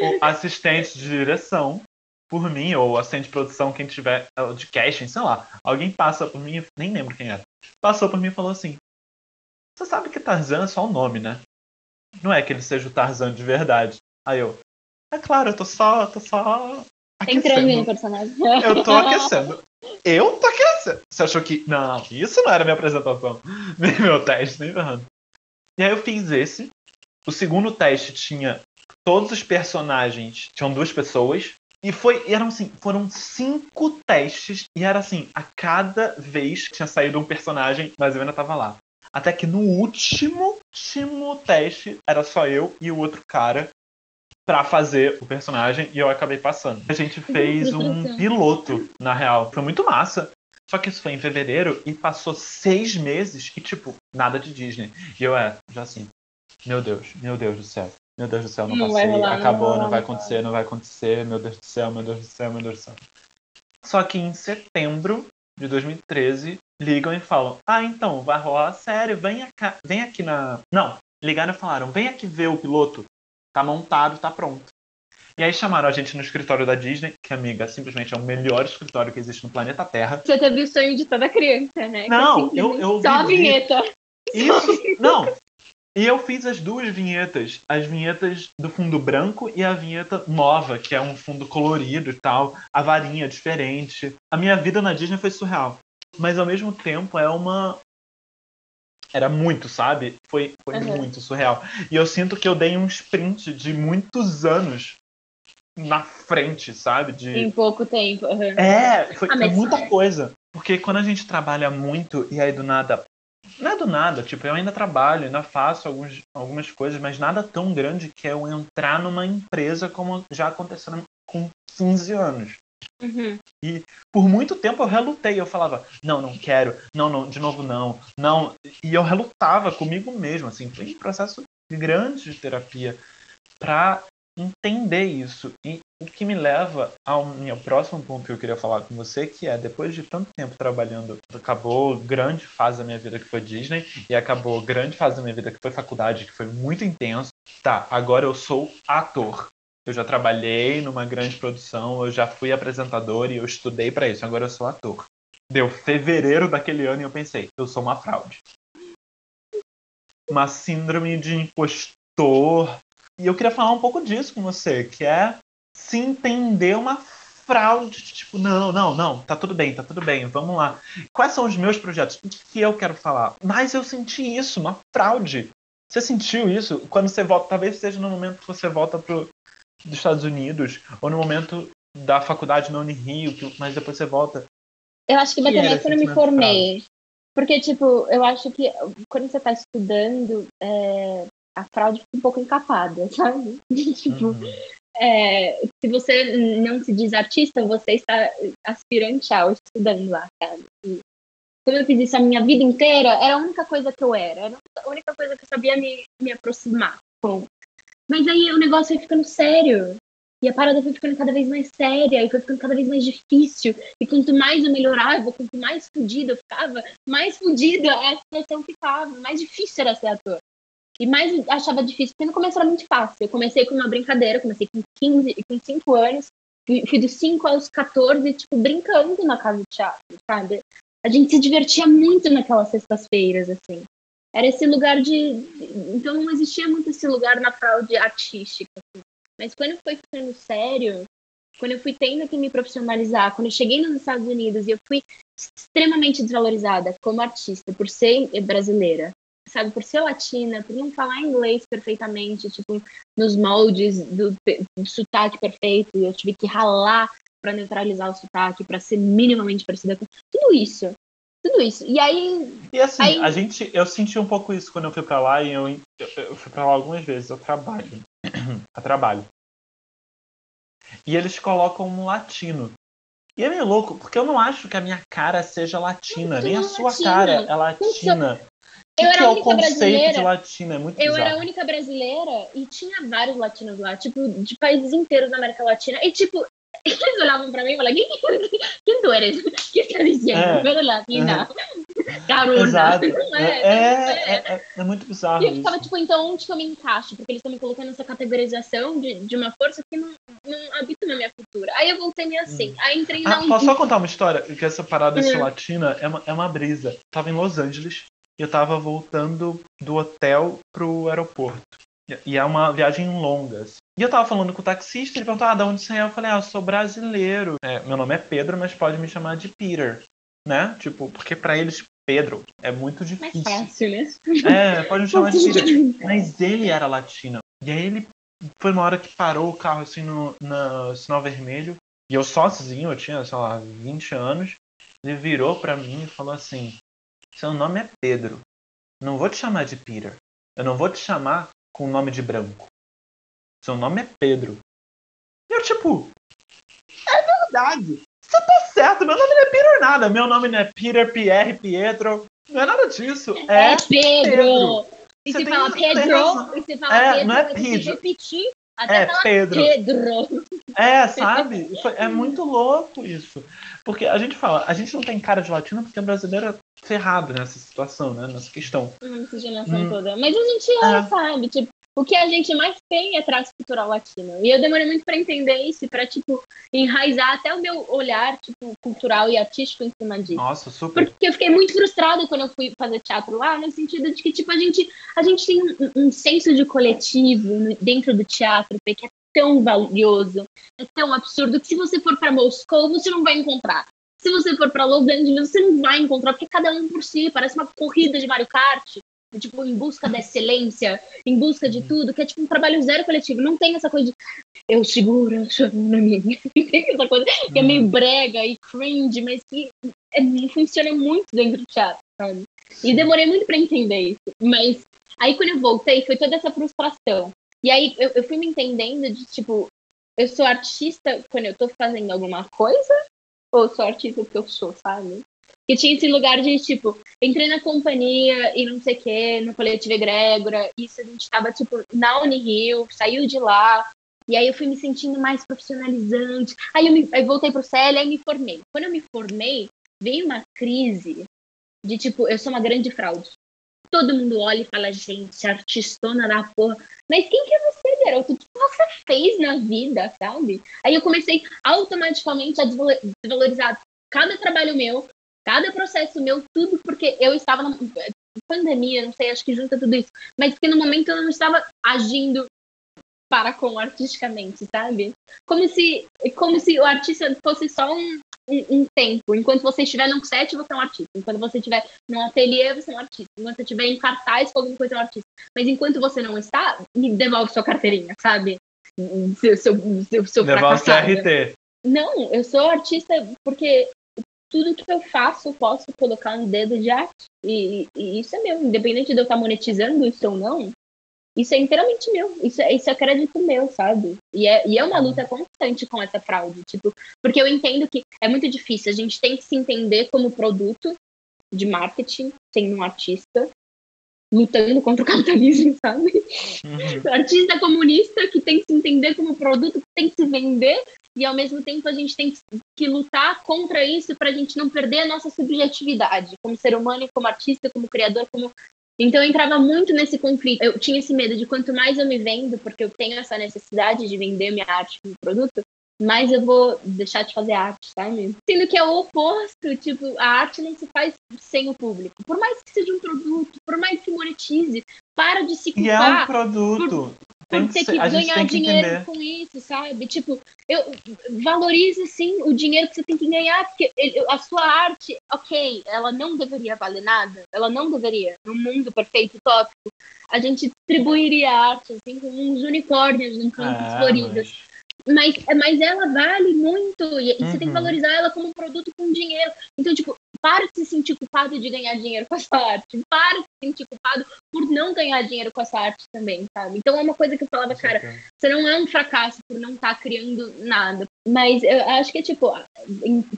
o assistente de direção por mim, ou assistente de produção, quem tiver, de casting, sei lá. Alguém passa por mim, nem lembro quem era. Passou por mim e falou assim: Você sabe que Tarzan é só um nome, né? Não é que ele seja o Tarzan de verdade. Aí eu, é claro, eu tô só, tô só Entrando no personagem. Eu tô aquecendo. Eu tô aquecendo. Você achou que. Não, isso não era minha apresentação. Nem meu teste, nem errando. E aí eu fiz esse. O segundo teste tinha todos os personagens, tinham duas pessoas. E foi, eram assim, foram cinco testes. E era assim, a cada vez que tinha saído um personagem, mas eu ainda tava lá. Até que no último, último teste era só eu e o outro cara para fazer o personagem e eu acabei passando. A gente fez um piloto, na real. Foi muito massa. Só que isso foi em fevereiro e passou seis meses e, tipo, nada de Disney. E eu é, já assim, meu Deus, meu Deus do céu. Meu Deus do céu, não, Não vai passei, acabou, não não, vai acontecer, não vai acontecer, meu Deus do céu, meu Deus do céu, meu Deus do céu. Só que em setembro de 2013, ligam e falam: Ah, então, vai rolar a série, vem, vem aqui na. Não, ligaram e falaram: Vem aqui ver o piloto. Tá montado, tá pronto. E aí chamaram a gente no escritório da Disney, que, amiga, simplesmente é o melhor escritório que existe no planeta Terra. Você teve o sonho de toda criança, né? Que Não, assim, eu- eu Só a vinheta. Isso, não. E eu fiz as duas vinhetas. As vinhetas do fundo branco e a vinheta nova, que é um fundo colorido e tal. A varinha diferente. A minha vida na Disney foi surreal. Mas ao mesmo tempo é uma. Era muito, sabe? Foi, foi Uhum. muito surreal. E eu sinto que eu dei um sprint de muitos anos na frente, sabe? De... Em pouco tempo. uhum. É, foi, Ah, foi muita coisa. Porque quando a gente trabalha muito e aí do nada. Não é do nada, tipo, eu ainda trabalho, ainda faço alguns, algumas coisas, mas nada tão grande que é eu entrar numa empresa como já aconteceu com 15 anos. Uhum. Por muito tempo eu relutei, eu falava, não, não quero, não, não, de novo não, não. E eu relutava comigo mesmo, assim, foi um processo grande de terapia pra entender isso. E o que me leva ao meu próximo ponto que eu queria falar com você, que é, depois de tanto tempo trabalhando, acabou grande fase da minha vida que foi Disney, e acabou grande fase da minha vida que foi faculdade, que foi muito intenso. Tá, agora eu sou ator. Eu já trabalhei numa grande produção, eu já fui apresentador e eu estudei pra isso. Agora eu sou ator. Deu fevereiro daquele ano e eu pensei, eu sou uma fraude. Uma síndrome de impostor. E eu queria falar um pouco disso com você, que é se entender uma fraude. Tipo, não, não, não, tá tudo bem, tá tudo bem, vamos lá. Quais são os meus projetos? O que eu quero falar? Mas eu senti isso, uma fraude. Você sentiu isso quando você volta? Talvez seja no momento que você volta pro, dos Estados Unidos, ou no momento da faculdade na Unirio, que- mas depois você volta. Eu acho que Que mais quando eu me formei. Porque, tipo, eu acho que quando você tá estudando, é, a fraude fica um pouco encapada, sabe? tipo, Uhum. é, se você não se diz artista, você está aspirante ao estudando lá, sabe? E como eu fiz isso a minha vida inteira, era a única coisa que eu era. Era a única coisa que eu sabia me, me aproximar com. Mas aí o negócio foi ficando sério. E a parada foi ficando cada vez mais séria, e foi ficando cada vez mais difícil. E quanto mais eu melhorava, quanto mais fodida eu ficava, mais fodida a situação ficava, mais difícil era ser ator. E mais achava difícil, porque no começo era muito fácil. Eu comecei com uma brincadeira, comecei com 15, com 5 anos, fui fui dos 5 aos 14, tipo, brincando na casa de teatro, sabe? A gente se divertia muito naquelas sextas-feiras, assim. Era esse lugar de. Então não existia muito esse lugar na fraude artística. Assim. Mas quando foi ficando sério, quando eu fui tendo que me profissionalizar, quando eu cheguei nos Estados Unidos e eu fui extremamente desvalorizada como artista por ser brasileira, sabe, por ser latina, por não falar inglês perfeitamente, tipo, nos moldes do, do sotaque perfeito, eu tive que ralar para neutralizar o sotaque, para ser minimamente parecida com tudo isso. Tudo isso. E aí, E assim, Aí- a gente, eu senti um pouco isso quando eu fui pra lá e eu, eu, fui pra lá algumas vezes, eu trabalho. a trabalho. E eles colocam um latino. E é meio louco, porque eu não acho que a minha cara seja latina, nem a é sua latina. cara é latina. Que, Eu que era é a o única conceito de brasileira. latina? É muito eu era a bizarro. única brasileira e tinha vários latinos lá, tipo, de países inteiros da América Latina. E, tipo, eles olhavam pra mim e falavam: quem, quem tu eres? O que estás dizendo? É. Pero latina. Carona. Exato. Não É, é, é, é, é- é muito bizarro E eu ficava, isso. tipo, então onde que eu me encaixo? Porque eles estão me colocando nessa categorização de, de uma força que não, não habita na minha cultura. Aí eu voltei meio assim. Aí entrei Ah, na. posso só contar uma história? Que essa parada de Uhum. latina é uma, é uma brisa. Tava em Los Angeles e eu tava voltando do hotel pro aeroporto. E- é uma viagem longa. assim. E eu tava falando com o taxista, ele perguntou, ah, de onde você é? Eu falei, ah, eu sou brasileiro. É, meu nome é Pedro, mas pode me chamar de Peter. Né? Tipo, porque pra eles, Pedro é muito Mais difícil. fácil, né? É, pode me chamar de Peter. Mas ele era latino. E aí ele foi uma hora que parou o carro assim no na sinal vermelho. E eu sozinho, eu tinha, sei lá, 20 anos. Ele virou pra mim e falou assim: Seu nome é Pedro. Não vou te chamar de Peter. Eu não vou te chamar com o nome de branco. Seu nome é Pedro. E eu, tipo, é verdade. Você tá certo, meu nome não é Peter nada. Meu nome não é Peter, Pierre, Pietro. Não é nada disso. É, É Pedro. Pedro. E tem- fala Pedro, e você fala É, Pedro, não é Pedro. repetir até É, Pedro. Pedro. É, sabe? É muito louco isso. Porque a gente fala, a gente não tem cara de latino porque o brasileiro é ferrado nessa situação, né? Nessa questão. Essa geração Hum. toda. Mas a gente é, É. sabe? Tipo, o que a gente mais tem é traço cultural latino. E eu demorei muito pra entender isso, pra, tipo, enraizar até o meu olhar, tipo, cultural e artístico em cima disso. Nossa, super. Porque eu fiquei muito frustrada quando eu fui fazer teatro lá, no sentido de que, tipo, a gente, a gente tem um, um senso de coletivo dentro do teatro, que é tão valioso, é tão absurdo, que se você for para Moscou, você não vai encontrar. Se você for para Los Angeles, você não vai encontrar, porque cada um por si, parece uma corrida de Mario Kart, tipo, em busca da excelência, em busca de tudo, que é tipo um trabalho zero coletivo. Não tem essa coisa de eu seguro na minha. Tem essa coisa que é meio brega e cringe, mas que é, funciona muito dentro do teatro, sabe? E demorei muito pra entender isso. Mas aí quando eu voltei, foi toda essa frustração. E aí eu, eu fui me entendendo de, tipo, eu sou artista quando eu tô fazendo alguma coisa? Ou sou artista porque eu sou, sabe? Que tinha esse lugar de, tipo, entrei na companhia e não sei o quê, no coletivo Egrégora, isso a gente tava, tipo, na Unirio, saiu de lá, e aí eu fui me sentindo mais profissionalizante. Aí eu, me, aí voltei pro CL, aí me formei. Quando eu me formei, veio uma crise de tipo, eu sou uma grande fraude. Todo mundo olha e fala, gente, artistona da porra. Mas quem que é você, garoto? O que você fez na vida, sabe? Aí eu comecei automaticamente a desvalo- desvalorizar cada trabalho meu, cada processo meu, tudo porque eu estava na pandemia, não sei, acho que junta tudo isso. Mas porque no momento eu não estava agindo para com artisticamente, sabe? Como se, como se o artista fosse só um, um, um tempo. Enquanto você estiver num set, você é um artista. Enquanto você estiver num ateliê, você é um artista. Enquanto você estiver em cartaz alguma coisa, é um artista. Mas enquanto você não está, me devolve sua carteirinha, sabe? Seu, seu, seu, seu fracassado. CRT. Não, eu sou artista porque tudo que eu faço eu posso colocar um dedo de arte. E, e isso é meu. Independente de eu estar monetizando isso ou não, isso é inteiramente meu. Isso é, isso é crédito meu, sabe? E é, e é uma luta constante com essa fraude. Tipo, porque eu entendo que é muito difícil. A gente tem que se entender como produto de marketing, sendo um artista, lutando contra o capitalismo, sabe? Uhum. artista comunista que tem que se entender como produto, que tem que se vender, e ao mesmo tempo a gente tem que lutar contra isso para a gente não perder a nossa subjetividade como ser humano, como artista, como criador, como. Então eu entrava muito nesse conflito. Eu tinha esse medo de quanto mais eu me vendo, porque eu tenho essa necessidade de vender minha arte como produto, mais eu vou deixar de fazer arte, sabe? Sendo que é o oposto, tipo, a arte não se faz sem o público. Por mais que seja um produto, por mais que monetize, para de se E é um culpar produto. Por ter que que ganhar tem que dinheiro com isso, sabe? Tipo, eu valorize sim o dinheiro que você tem que ganhar, porque ele- a sua arte, ok, ela não deveria valer nada, ela não deveria. No mundo perfeito, utópico, a gente distribuiria a arte assim como uns unicórnios em campos É, floridos. mas- Mas, mas ela vale muito e, e você tem que Uhum. valorizar ela como um produto com dinheiro. Então, tipo, para de se sentir culpado de ganhar dinheiro com essa arte. Para de se sentir culpado por não ganhar dinheiro com essa arte também, sabe? Então é uma coisa que eu falava, cara, você não é um fracasso por não estar criando nada. Mas eu acho que é tipo,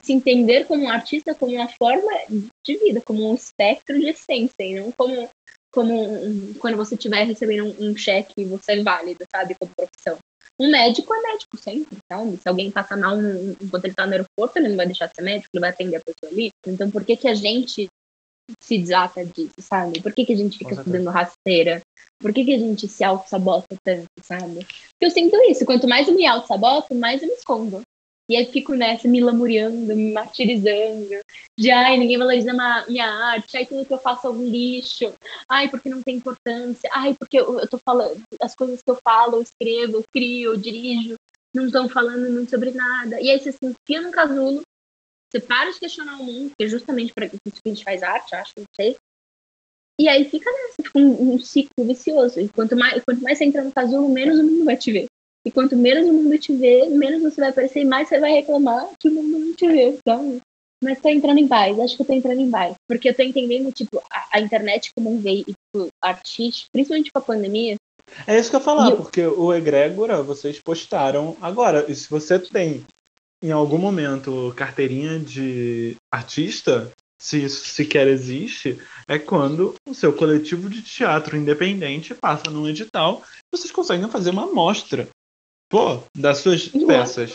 se entender como um artista como uma forma de vida, como um espectro de essência, e não como, como um- quando você estiver recebendo um, um cheque e você é válido, sabe, como profissão. Um médico é médico sempre, sabe? Se alguém passa mal enquanto ele tá no aeroporto, ele não vai deixar de ser médico, ele vai atender a pessoa ali. Então por que que a gente se desata disso, sabe? Por que que a gente fica dando rasteira? Por que, que a gente se auto-sabota tanto, sabe? Porque eu sinto isso. Quanto mais eu me auto-saboto, mais eu me escondo. E aí fico nessa, me lamuriando, me martirizando. De, ai, ninguém valoriza minha arte. Ai, tudo que eu faço é um lixo. Ai, porque não tem importância. Ai, porque eu, eu tô falando... As coisas que eu falo, eu escrevo, eu crio, eu dirijo, não estão falando muito sobre nada. E aí você se enfia num casulo, você para de questionar o mundo, que é justamente para isso que a gente faz arte, acho, não sei. E aí fica nessa, fica um, um ciclo vicioso. E quanto mais, quanto mais você entra no casulo, menos o mundo vai te ver. E quanto menos o mundo te vê, menos você vai aparecer e mais você vai reclamar que o mundo não te vê, sabe? Mas tô entrando em paz, acho que eu tô entrando em paz. Porque eu tô entendendo, tipo, a, a internet como um veículo artístico, principalmente com a pandemia. É isso que eu ia falar, eu- porque o Egrégora vocês postaram agora. E se você tem em algum momento carteirinha de artista, se isso sequer existe, é quando o seu coletivo de teatro independente passa num edital, vocês conseguem fazer uma amostra, pô, das suas peças.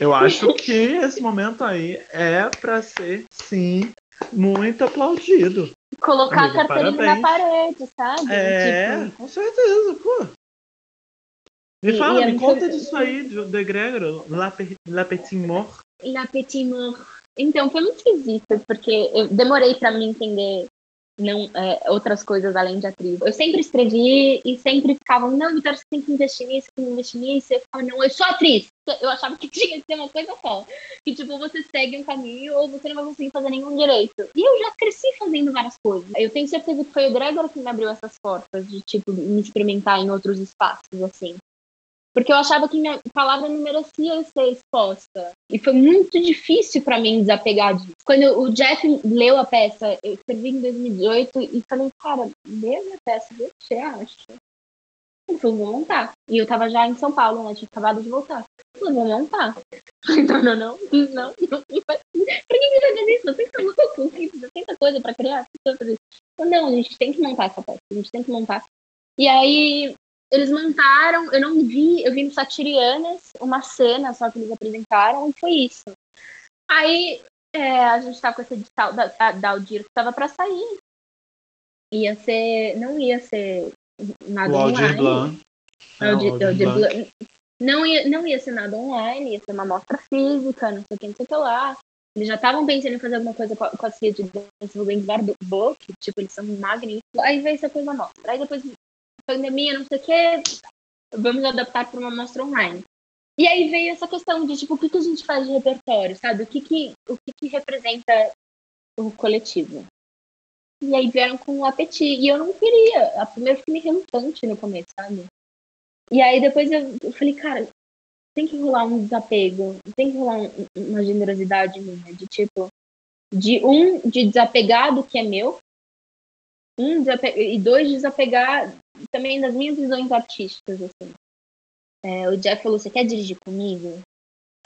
Eu acho que esse momento aí é para ser, sim, muito aplaudido. Colocar Amiga, a carteirinha parabéns. na parede, sabe? É, tipo... com certeza, pô. Me fala, e me conta disso aí, de Gregor, La, La Petit Mort. La Petit Mort. Então, foi muito esquisito, porque eu demorei para me entender não, é, outras coisas além de atriz. Eu sempre escrevi e sempre ficavam, não, Vitor, você tem que investir nisso, tem que investir nisso. Eu ficava, não, eu sou atriz. Eu achava que tinha que ser uma coisa só. Que, tipo, você segue um caminho ou você não vai conseguir fazer nenhum direito. E eu já cresci fazendo várias coisas. Eu tenho certeza que foi o Gregor que me abriu essas portas de, tipo, me experimentar em outros espaços, assim. Porque eu achava que minha palavra não merecia ser exposta. E foi muito difícil para mim desapegar disso. Quando o Jeff leu a peça, eu escrevi em 2018 e falei, cara, lê a peça, o que você acha? Vou montar. E eu tava já em São Paulo, né? Tinha acabado de voltar. Eu falei, vou montar. Não, não, não, não, não. Por que você fazer isso? Você tá louco? Você tem tanta coisa pra criar? Não, a gente tem que montar essa peça. A gente tem que montar. E aí eles montaram, eu não vi, eu vi no Satirianas uma cena só que eles apresentaram e foi isso. Aí é, a gente tá com esse edital da, da Aldir que tava pra sair. Ia ser. Não ia ser nada o Aldir Blanc. Aldir, Aldir, Aldir Blanc. Blanc. Não ia, não ia ser nada online, ia ser uma amostra física, não sei o que, não sei o que lá. Eles já estavam pensando em fazer alguma coisa com a, com a CIA de dança Rubens Barbook, tipo, eles são magníficos. Aí veio essa coisa amostra. Aí depois pandemia, não sei o quê, vamos adaptar para uma mostra online. E aí veio essa questão de, tipo, o que, que a gente faz de repertório, sabe? O que que, o que, que representa o coletivo? E aí vieram com o apetite. E eu não queria. A primeira fiquei relutante no começo, sabe? E aí depois eu, eu, falei, cara, tem que rolar um desapego, tem que rolar um, uma generosidade minha, de tipo, de um, de desapegar do que é meu, um, e dois, desapegar também das minhas visões artísticas, assim. É, o Jeff falou, você quer dirigir comigo?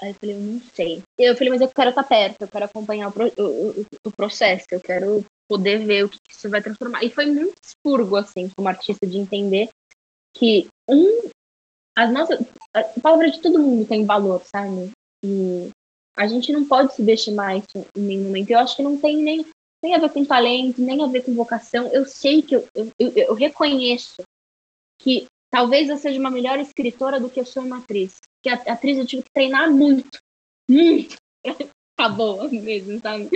Aí eu falei, eu não sei. Eu falei, mas eu quero estar perto, eu quero acompanhar o, pro, o, o, processo, eu quero poder ver o que isso vai transformar. E foi muito expurgo, assim, como artista, de entender que, um, as nossas. A palavra de todo mundo tem valor, sabe? E a gente não pode subestimar isso em nenhum momento. Eu acho que não tem nem tem a ver com talento, nem a ver com vocação. Eu sei que eu, eu, eu reconheço que talvez eu seja uma melhor escritora do que eu sou uma atriz. Porque a, atriz eu tive que treinar muito, muito pra boa mesmo, sabe?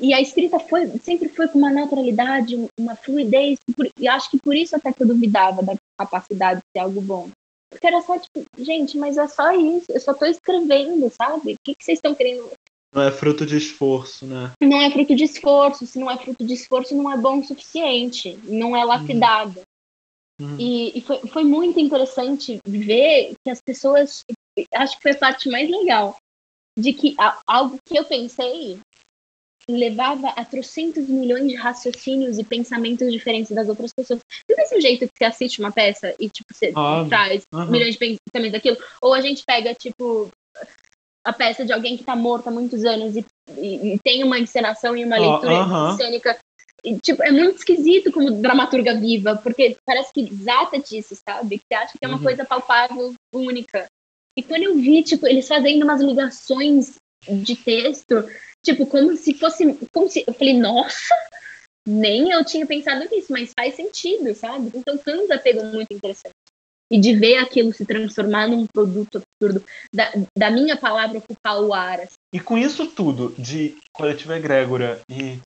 E a escrita foi, sempre foi com uma naturalidade, uma fluidez, e acho que por isso até que eu duvidava da capacidade de ser algo bom. Porque era só tipo, gente, mas é só isso, eu só tô escrevendo, sabe? O que, que vocês estão querendo não é fruto de esforço, né? Não é fruto de esforço. Se não é fruto de esforço, não é bom o suficiente. Não é lapidado. Uhum. E, e foi, foi muito interessante ver que as pessoas. Acho que foi a parte mais legal. De que algo que eu pensei levava a trocentos milhões de raciocínios e pensamentos diferentes das outras pessoas. Do mesmo jeito que você assiste uma peça e, tipo, você ah, traz uhum. milhões de pensamentos daquilo. Ou a gente pega, tipo, a peça de alguém que está morto há muitos anos e, e, e, tem uma encenação e uma leitura uh -huh. cênica. E, tipo, é muito esquisito como dramaturga viva, porque parece que exata disso, sabe? Que você acha que é uma uhum. coisa palpável, única. E quando eu vi, tipo, eles fazendo umas ligações de texto, tipo, como se fosse. Como se, eu falei, nossa, nem eu tinha pensado nisso, mas faz sentido, sabe? Então um desapego muito interessante e de ver aquilo se transformar num produto absurdo, da, da minha palavra ocupar o ar. Assim. E com isso tudo, de Coletiva Egrégora e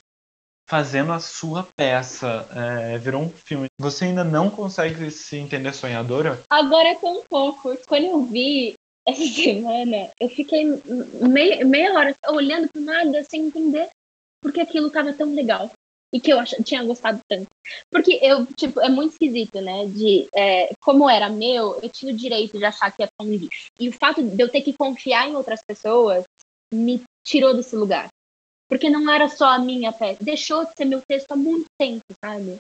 fazendo a sua peça, é, virou um filme, você ainda não consegue se entender sonhadora? Agora é tão pouco. Quando eu vi essa semana, eu fiquei meia, meia hora olhando para nada sem entender porque aquilo estava tão legal e que eu ach... tinha gostado tanto. Porque eu, tipo, é muito esquisito, né? De é, como era meu, eu tinha o direito de achar que ser um lixo. E o fato de eu ter que confiar em outras pessoas me tirou desse lugar. Porque não era só a minha peça. Deixou de ser meu texto há muito tempo, sabe?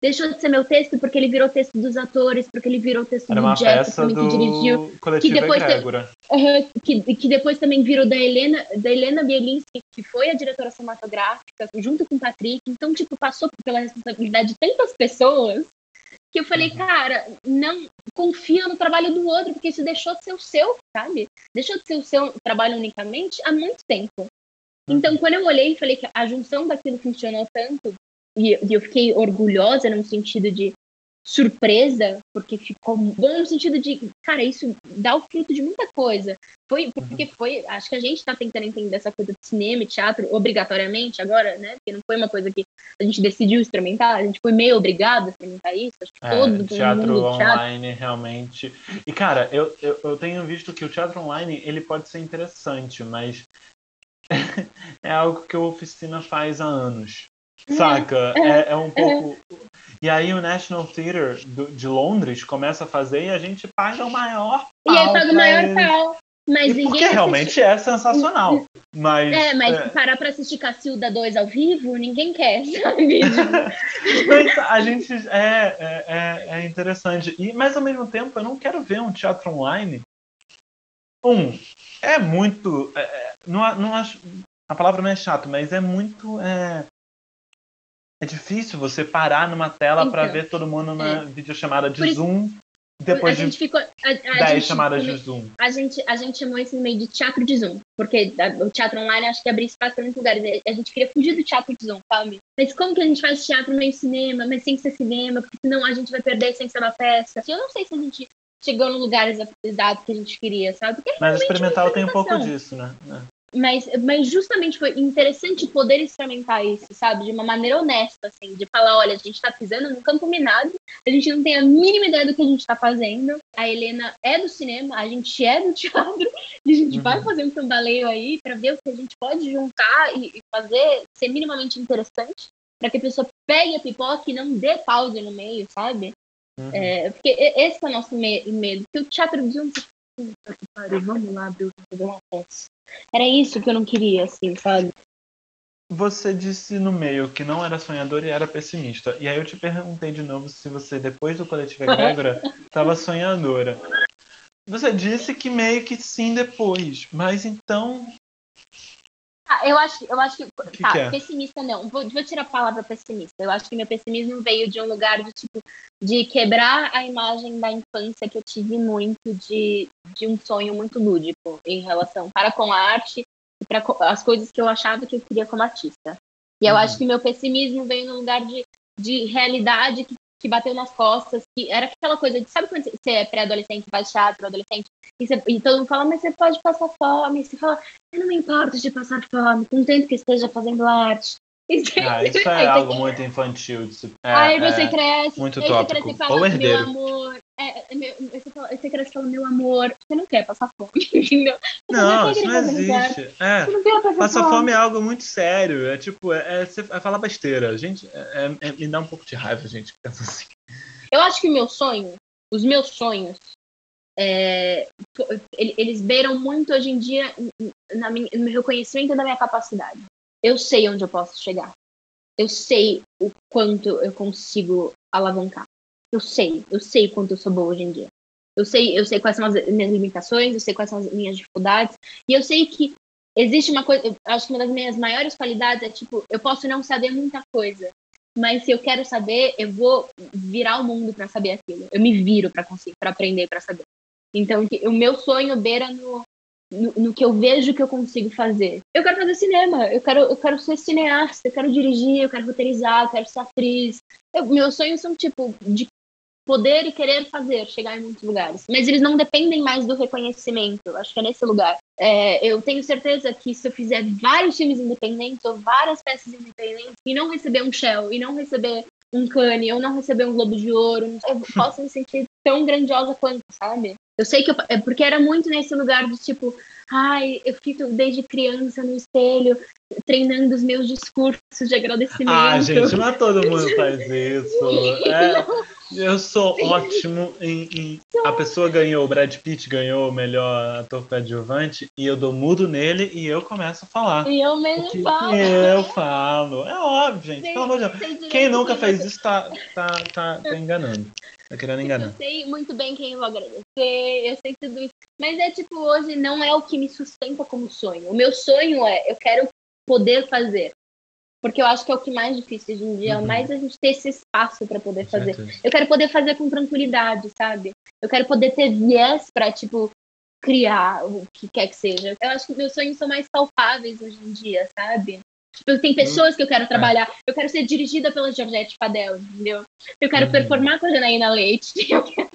deixou de ser meu texto porque ele virou texto dos atores, porque ele virou texto Era do Jeff também, do que dirigiu. coletivo que depois. Aham, que, que depois também virou da Helena, da Helena Bielinski, que foi a diretora cinematográfica, junto com o Patrick. Então, tipo, passou pela responsabilidade de tantas pessoas que eu falei, Uhum. cara, não confia no trabalho do outro, porque isso deixou de ser o seu, sabe? Deixou de ser o seu trabalho unicamente há muito tempo. Então, quando eu olhei e falei que a junção daquilo funcionou tanto, e, e eu fiquei orgulhosa no sentido de surpresa, porque ficou bom no sentido de, cara, isso dá o fruto de muita coisa. Foi porque foi, acho que a gente tá tentando entender essa coisa de cinema e teatro obrigatoriamente agora, né? Porque não foi uma coisa que a gente decidiu experimentar, a gente foi meio obrigado a experimentar isso. Acho que É, todo teatro mundo do teatro online realmente. E cara, eu, eu, eu tenho visto que o teatro online ele pode ser interessante, mas é algo que a oficina faz há anos. Saca? É, é um pouco. E aí o National Theatre de Londres começa a fazer e a gente paga o maior E aí pau paga o maior eles. pau. Mas E porque assiste- realmente é sensacional. Mas, É, mas é, parar pra assistir Cacilda 2 ao vivo, ninguém quer, sabe? mas a gente é, é, é, é interessante. E, mas ao mesmo tempo, eu não quero ver um teatro online. Um, é muito. é, é, não, não acho, a palavra não é chato, mas é muito. É, é difícil você parar numa tela para Então, ver todo mundo na videochamada de Por isso- Zoom a depois de gente ficou. A, a 10 gente chamadas de Zoom. a gente, a gente chamou esse meio de teatro de Zoom, porque a- o teatro online acho que abre espaço para muitos lugares. A gente queria fugir do teatro de Zoom, sabe? Mas como que a gente faz teatro meio cinema, mas sem ser cinema, porque senão a gente vai perder sem ser uma peça. Eu não sei se a gente chegou no lugar exa- exato que a gente queria, sabe? Porque Mas realmente experimental tem um pouco disso, né? Mas, mas justamente foi interessante poder experimentar isso, sabe? De uma maneira honesta, assim, de falar, olha, a gente tá pisando num campo minado, a gente não tem a mínima ideia do que a gente tá fazendo. A Helena é do cinema, a gente é do teatro, e a gente Uhum. vai fazer um cambaleio aí para ver o que a gente pode juntar e, e fazer ser minimamente interessante, para que a pessoa pegue a pipoca e não dê pause no meio, sabe? Uhum. É, porque esse é o nosso me- medo. Porque o teatro de um. Puta que pariu, vamos lá. Era isso que eu não queria, assim, sabe? Você disse no meio que não era sonhador e era pessimista. E aí eu te perguntei de novo se você, depois do coletivo Egrégora, estava sonhadora. Você disse que meio que sim depois. Mas então. Ah, eu acho, eu acho que. que tá, que é? pessimista não. Vou, vou tirar a palavra pessimista. Eu acho que meu pessimismo veio de um lugar de tipo de quebrar a imagem da infância que eu tive muito de, de um sonho muito lúdico em relação para com a arte e para as coisas que eu achava que eu queria como artista. E eu Uhum. acho que meu pessimismo veio no lugar de, de realidade que, que bateu nas costas, que era aquela coisa de, sabe quando você é pré-adolescente, faz teatro, adolescente, e, você- e todo mundo fala, mas você pode passar fome, e você fala, eu não me importo de passar fome, contanto que esteja fazendo arte. Você- Ah, isso é algo muito infantil. de é, Aí você é. cresce, muito aí você tópico. cresce e fala, meu amor, é, é, meu- você, fala, você cresce meu amor, você não quer passar fome, entendeu? Você Não, quer isso não existe. É. Você não quer passar Passar fome. fome é algo muito sério. É tipo, é, é, é falar besteira. Gente, é- é- me dá um pouco de raiva, gente, pensa assim. Eu acho que o meu sonho, os meus sonhos, ele- eles beiram muito hoje em dia na minha- no meu reconhecimento da minha capacidade. Eu sei onde eu posso chegar. Eu sei o quanto eu consigo alavancar. Eu sei, eu sei quanto eu sou boa hoje em dia. Eu sei, eu sei quais são as minhas limitações, eu sei quais são as minhas dificuldades, e eu sei que existe uma coisa, acho que uma das minhas maiores qualidades é tipo, eu posso não saber muita coisa, mas se eu quero saber, eu vou virar o mundo para saber aquilo. Eu me viro para conseguir, para aprender, para saber. Então, o meu sonho beira no, no, no que eu vejo que eu consigo fazer. Eu quero fazer cinema, eu quero, eu quero ser cineasta, eu quero dirigir, eu quero roteirizar, eu quero ser atriz. Eu- meus sonhos são tipo de poder e querer fazer, chegar em muitos lugares. Mas eles não dependem mais do reconhecimento. Acho que é nesse lugar. É, eu tenho certeza que se eu fizer vários filmes independentes ou várias peças independentes e não receber um Shell, e não receber um Cannes, ou não receber um Globo de Ouro, eu posso me sentir tão grandiosa quanto, sabe? Eu sei que eu, é porque era muito nesse lugar de tipo, ai, eu fico desde criança no espelho treinando os meus discursos de agradecimento. Ah, gente, não é todo mundo faz isso. É, Eu sou ótimo em, em, A pessoa ganhou, o Brad Pitt ganhou o melhor ator coadjuvante e eu dou mudo nele e eu começo a falar. E eu mesmo falo. Eu falo. É óbvio, gente. Pelo amor de Deus. Quem nunca fez isso tá, tá, tá, tá enganando. Tá querendo enganar. Eu sei muito bem quem eu vou agradecer, eu sei tudo isso. Mas é tipo, hoje não é o que me sustenta como sonho. O meu sonho é, eu quero poder fazer. Porque eu acho que é o que mais difícil hoje em dia, uhum. é mais a gente ter esse espaço para poder fazer. Eu quero poder fazer com tranquilidade, sabe? Eu quero poder ter viés para tipo criar o que quer que seja. Eu acho que meus sonhos são mais palpáveis hoje em dia, sabe? Tipo, tem pessoas que eu quero trabalhar. Eu quero ser dirigida pela Georgette Fadel, entendeu? Eu quero uhum. performar com a Janaína Leite. Eu quero,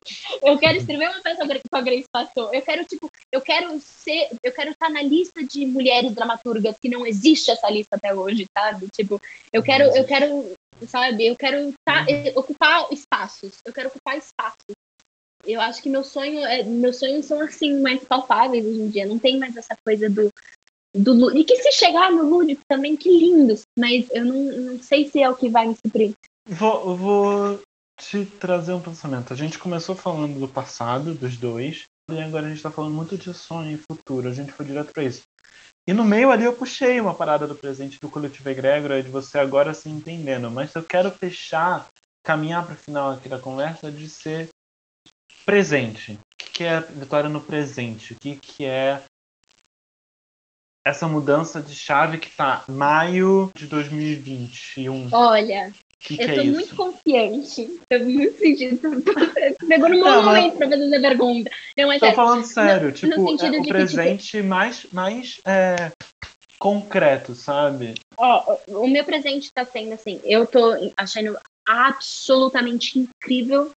eu quero escrever uma peça com a Grace Passou. Eu quero, tipo, eu quero ser. Eu quero estar na lista de mulheres dramaturgas que não existe essa lista até hoje, sabe? Tipo, eu quero, eu quero, sabe, eu quero tá, ocupar espaços. Eu quero ocupar espaços. Eu acho que meu sonho é, meus sonhos são assim mais palpáveis hoje em dia. Não tem mais essa coisa do do E que se chegar no lúdico também, que lindo. Mas eu não, não sei se é o que vai me suprir. Vou, vou te trazer um pensamento. A gente começou falando do passado, dos dois, e agora a gente tá falando muito de sonho e futuro. A gente foi direto para isso. E no meio ali eu puxei uma parada do presente do coletivo Egrégora, de você agora se entendendo. Mas eu quero fechar, caminhar para o final aqui da conversa, de ser presente. O que é vitória no presente? O que, que é essa mudança de chave que tá maio de 2021. Olha, que eu que tô é muito confiante. Tô muito sentindo. Pegou no bom momento pra fazer essa pergunta. Não, mas tô é, falando sério, no, tipo, no é o presente que, tipo, mais, mais é, concreto, sabe? Ó, o meu presente tá sendo assim, eu tô achando absolutamente incrível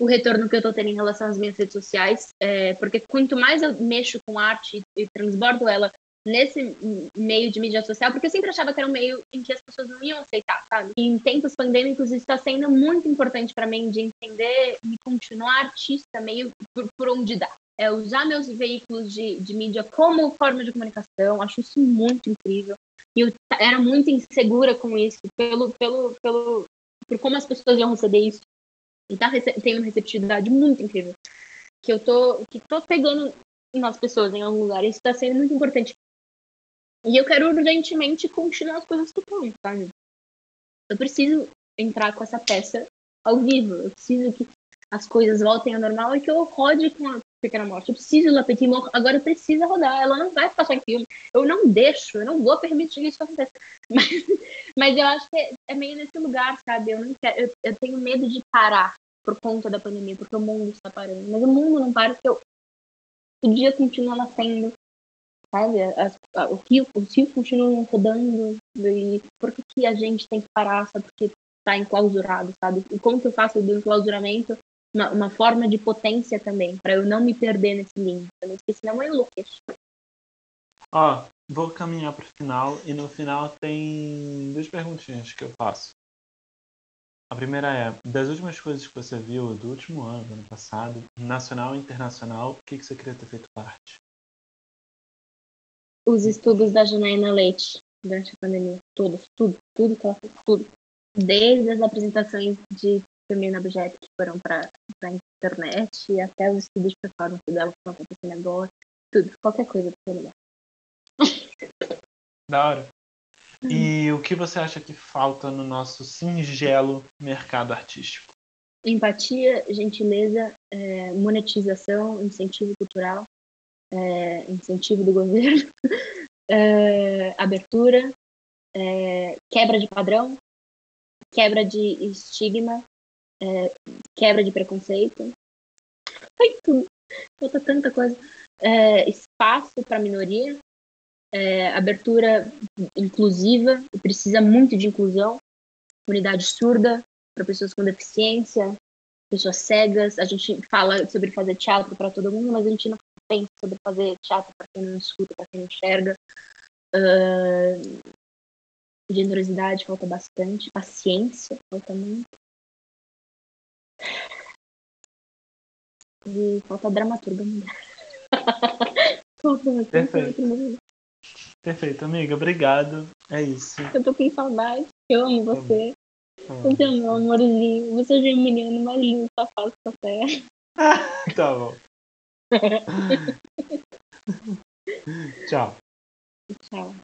o retorno que eu tô tendo em relação às minhas redes sociais, é, porque quanto mais eu mexo com arte e transbordo ela nesse meio de mídia social, porque eu sempre achava que era um meio em que as pessoas não iam aceitar, sabe? Em tempos pandêmicos isso está sendo muito importante para mim de entender e continuar artista meio por, por onde dá. É usar meus veículos de, de mídia como forma de comunicação, acho isso muito incrível. E eu era muito insegura com isso, pelo, pelo, pelo, por como as pessoas iam receber isso. E tá tendo uma receptividade muito incrível. Que eu tô, que tô pegando nas pessoas em algum lugar. Isso está sendo muito importante. E eu quero urgentemente continuar as coisas que estão, sabe? Eu preciso entrar com essa peça ao vivo. Eu preciso que as coisas voltem ao normal e que eu rode com a Pequena Morte. Eu preciso da Petit Mort, agora precisa rodar. Ela não vai ficar só em filme. Eu não deixo, eu não vou permitir que isso aconteça. Mas, mas eu acho que é, é meio nesse lugar, sabe? Eu, não quero, eu, eu tenho medo de parar por conta da pandemia, porque o mundo está parando. Mas o mundo não para, porque eu, dia continua nascendo, sabe? As, o rio, os rodando e por que, que a gente tem que parar só porque está enclausurado, sabe? E como que eu faço do enclausuramento uma, uma forma de potência também, para eu não me perder nesse limbo, porque senão eu enlouqueço. Ó, vou caminhar para o final e no final tem duas perguntinhas que eu faço. A primeira é, das últimas coisas que você viu do último ano, ano passado, nacional e internacional, o que, que você queria ter feito parte? Os estudos da Janaína Leite durante a pandemia. Todos, tudo, tudo que ela fez, tudo. Desde as apresentações de Firmina Objeto que foram para a internet até os estudos de performance dela que estão acontecendo agora. Tudo, qualquer coisa pra ser Da hora. E o que você acha que falta no nosso singelo mercado artístico? Empatia, gentileza, é, monetização, incentivo cultural é, incentivo do governo, é, abertura, é, quebra de padrão, quebra de estigma, é, quebra de preconceito. Ai, tudo. Falta tanta coisa. É, espaço para minoria, é, abertura inclusiva, precisa muito de inclusão, unidade surda para pessoas com deficiência, pessoas cegas. A gente fala sobre fazer teatro para todo mundo, mas a gente não pensa sobre fazer teatro para quem não escuta, para quem não enxerga. Uh, generosidade falta bastante, paciência falta muito. E falta dramaturga Perfeito. Perfeito, amiga. Obrigado. É isso. Eu tô com saudade. Eu amo você. Você é meu amorzinho. Você é o menino mais lindo da face da terra. tá bom. Tchau. Tchau.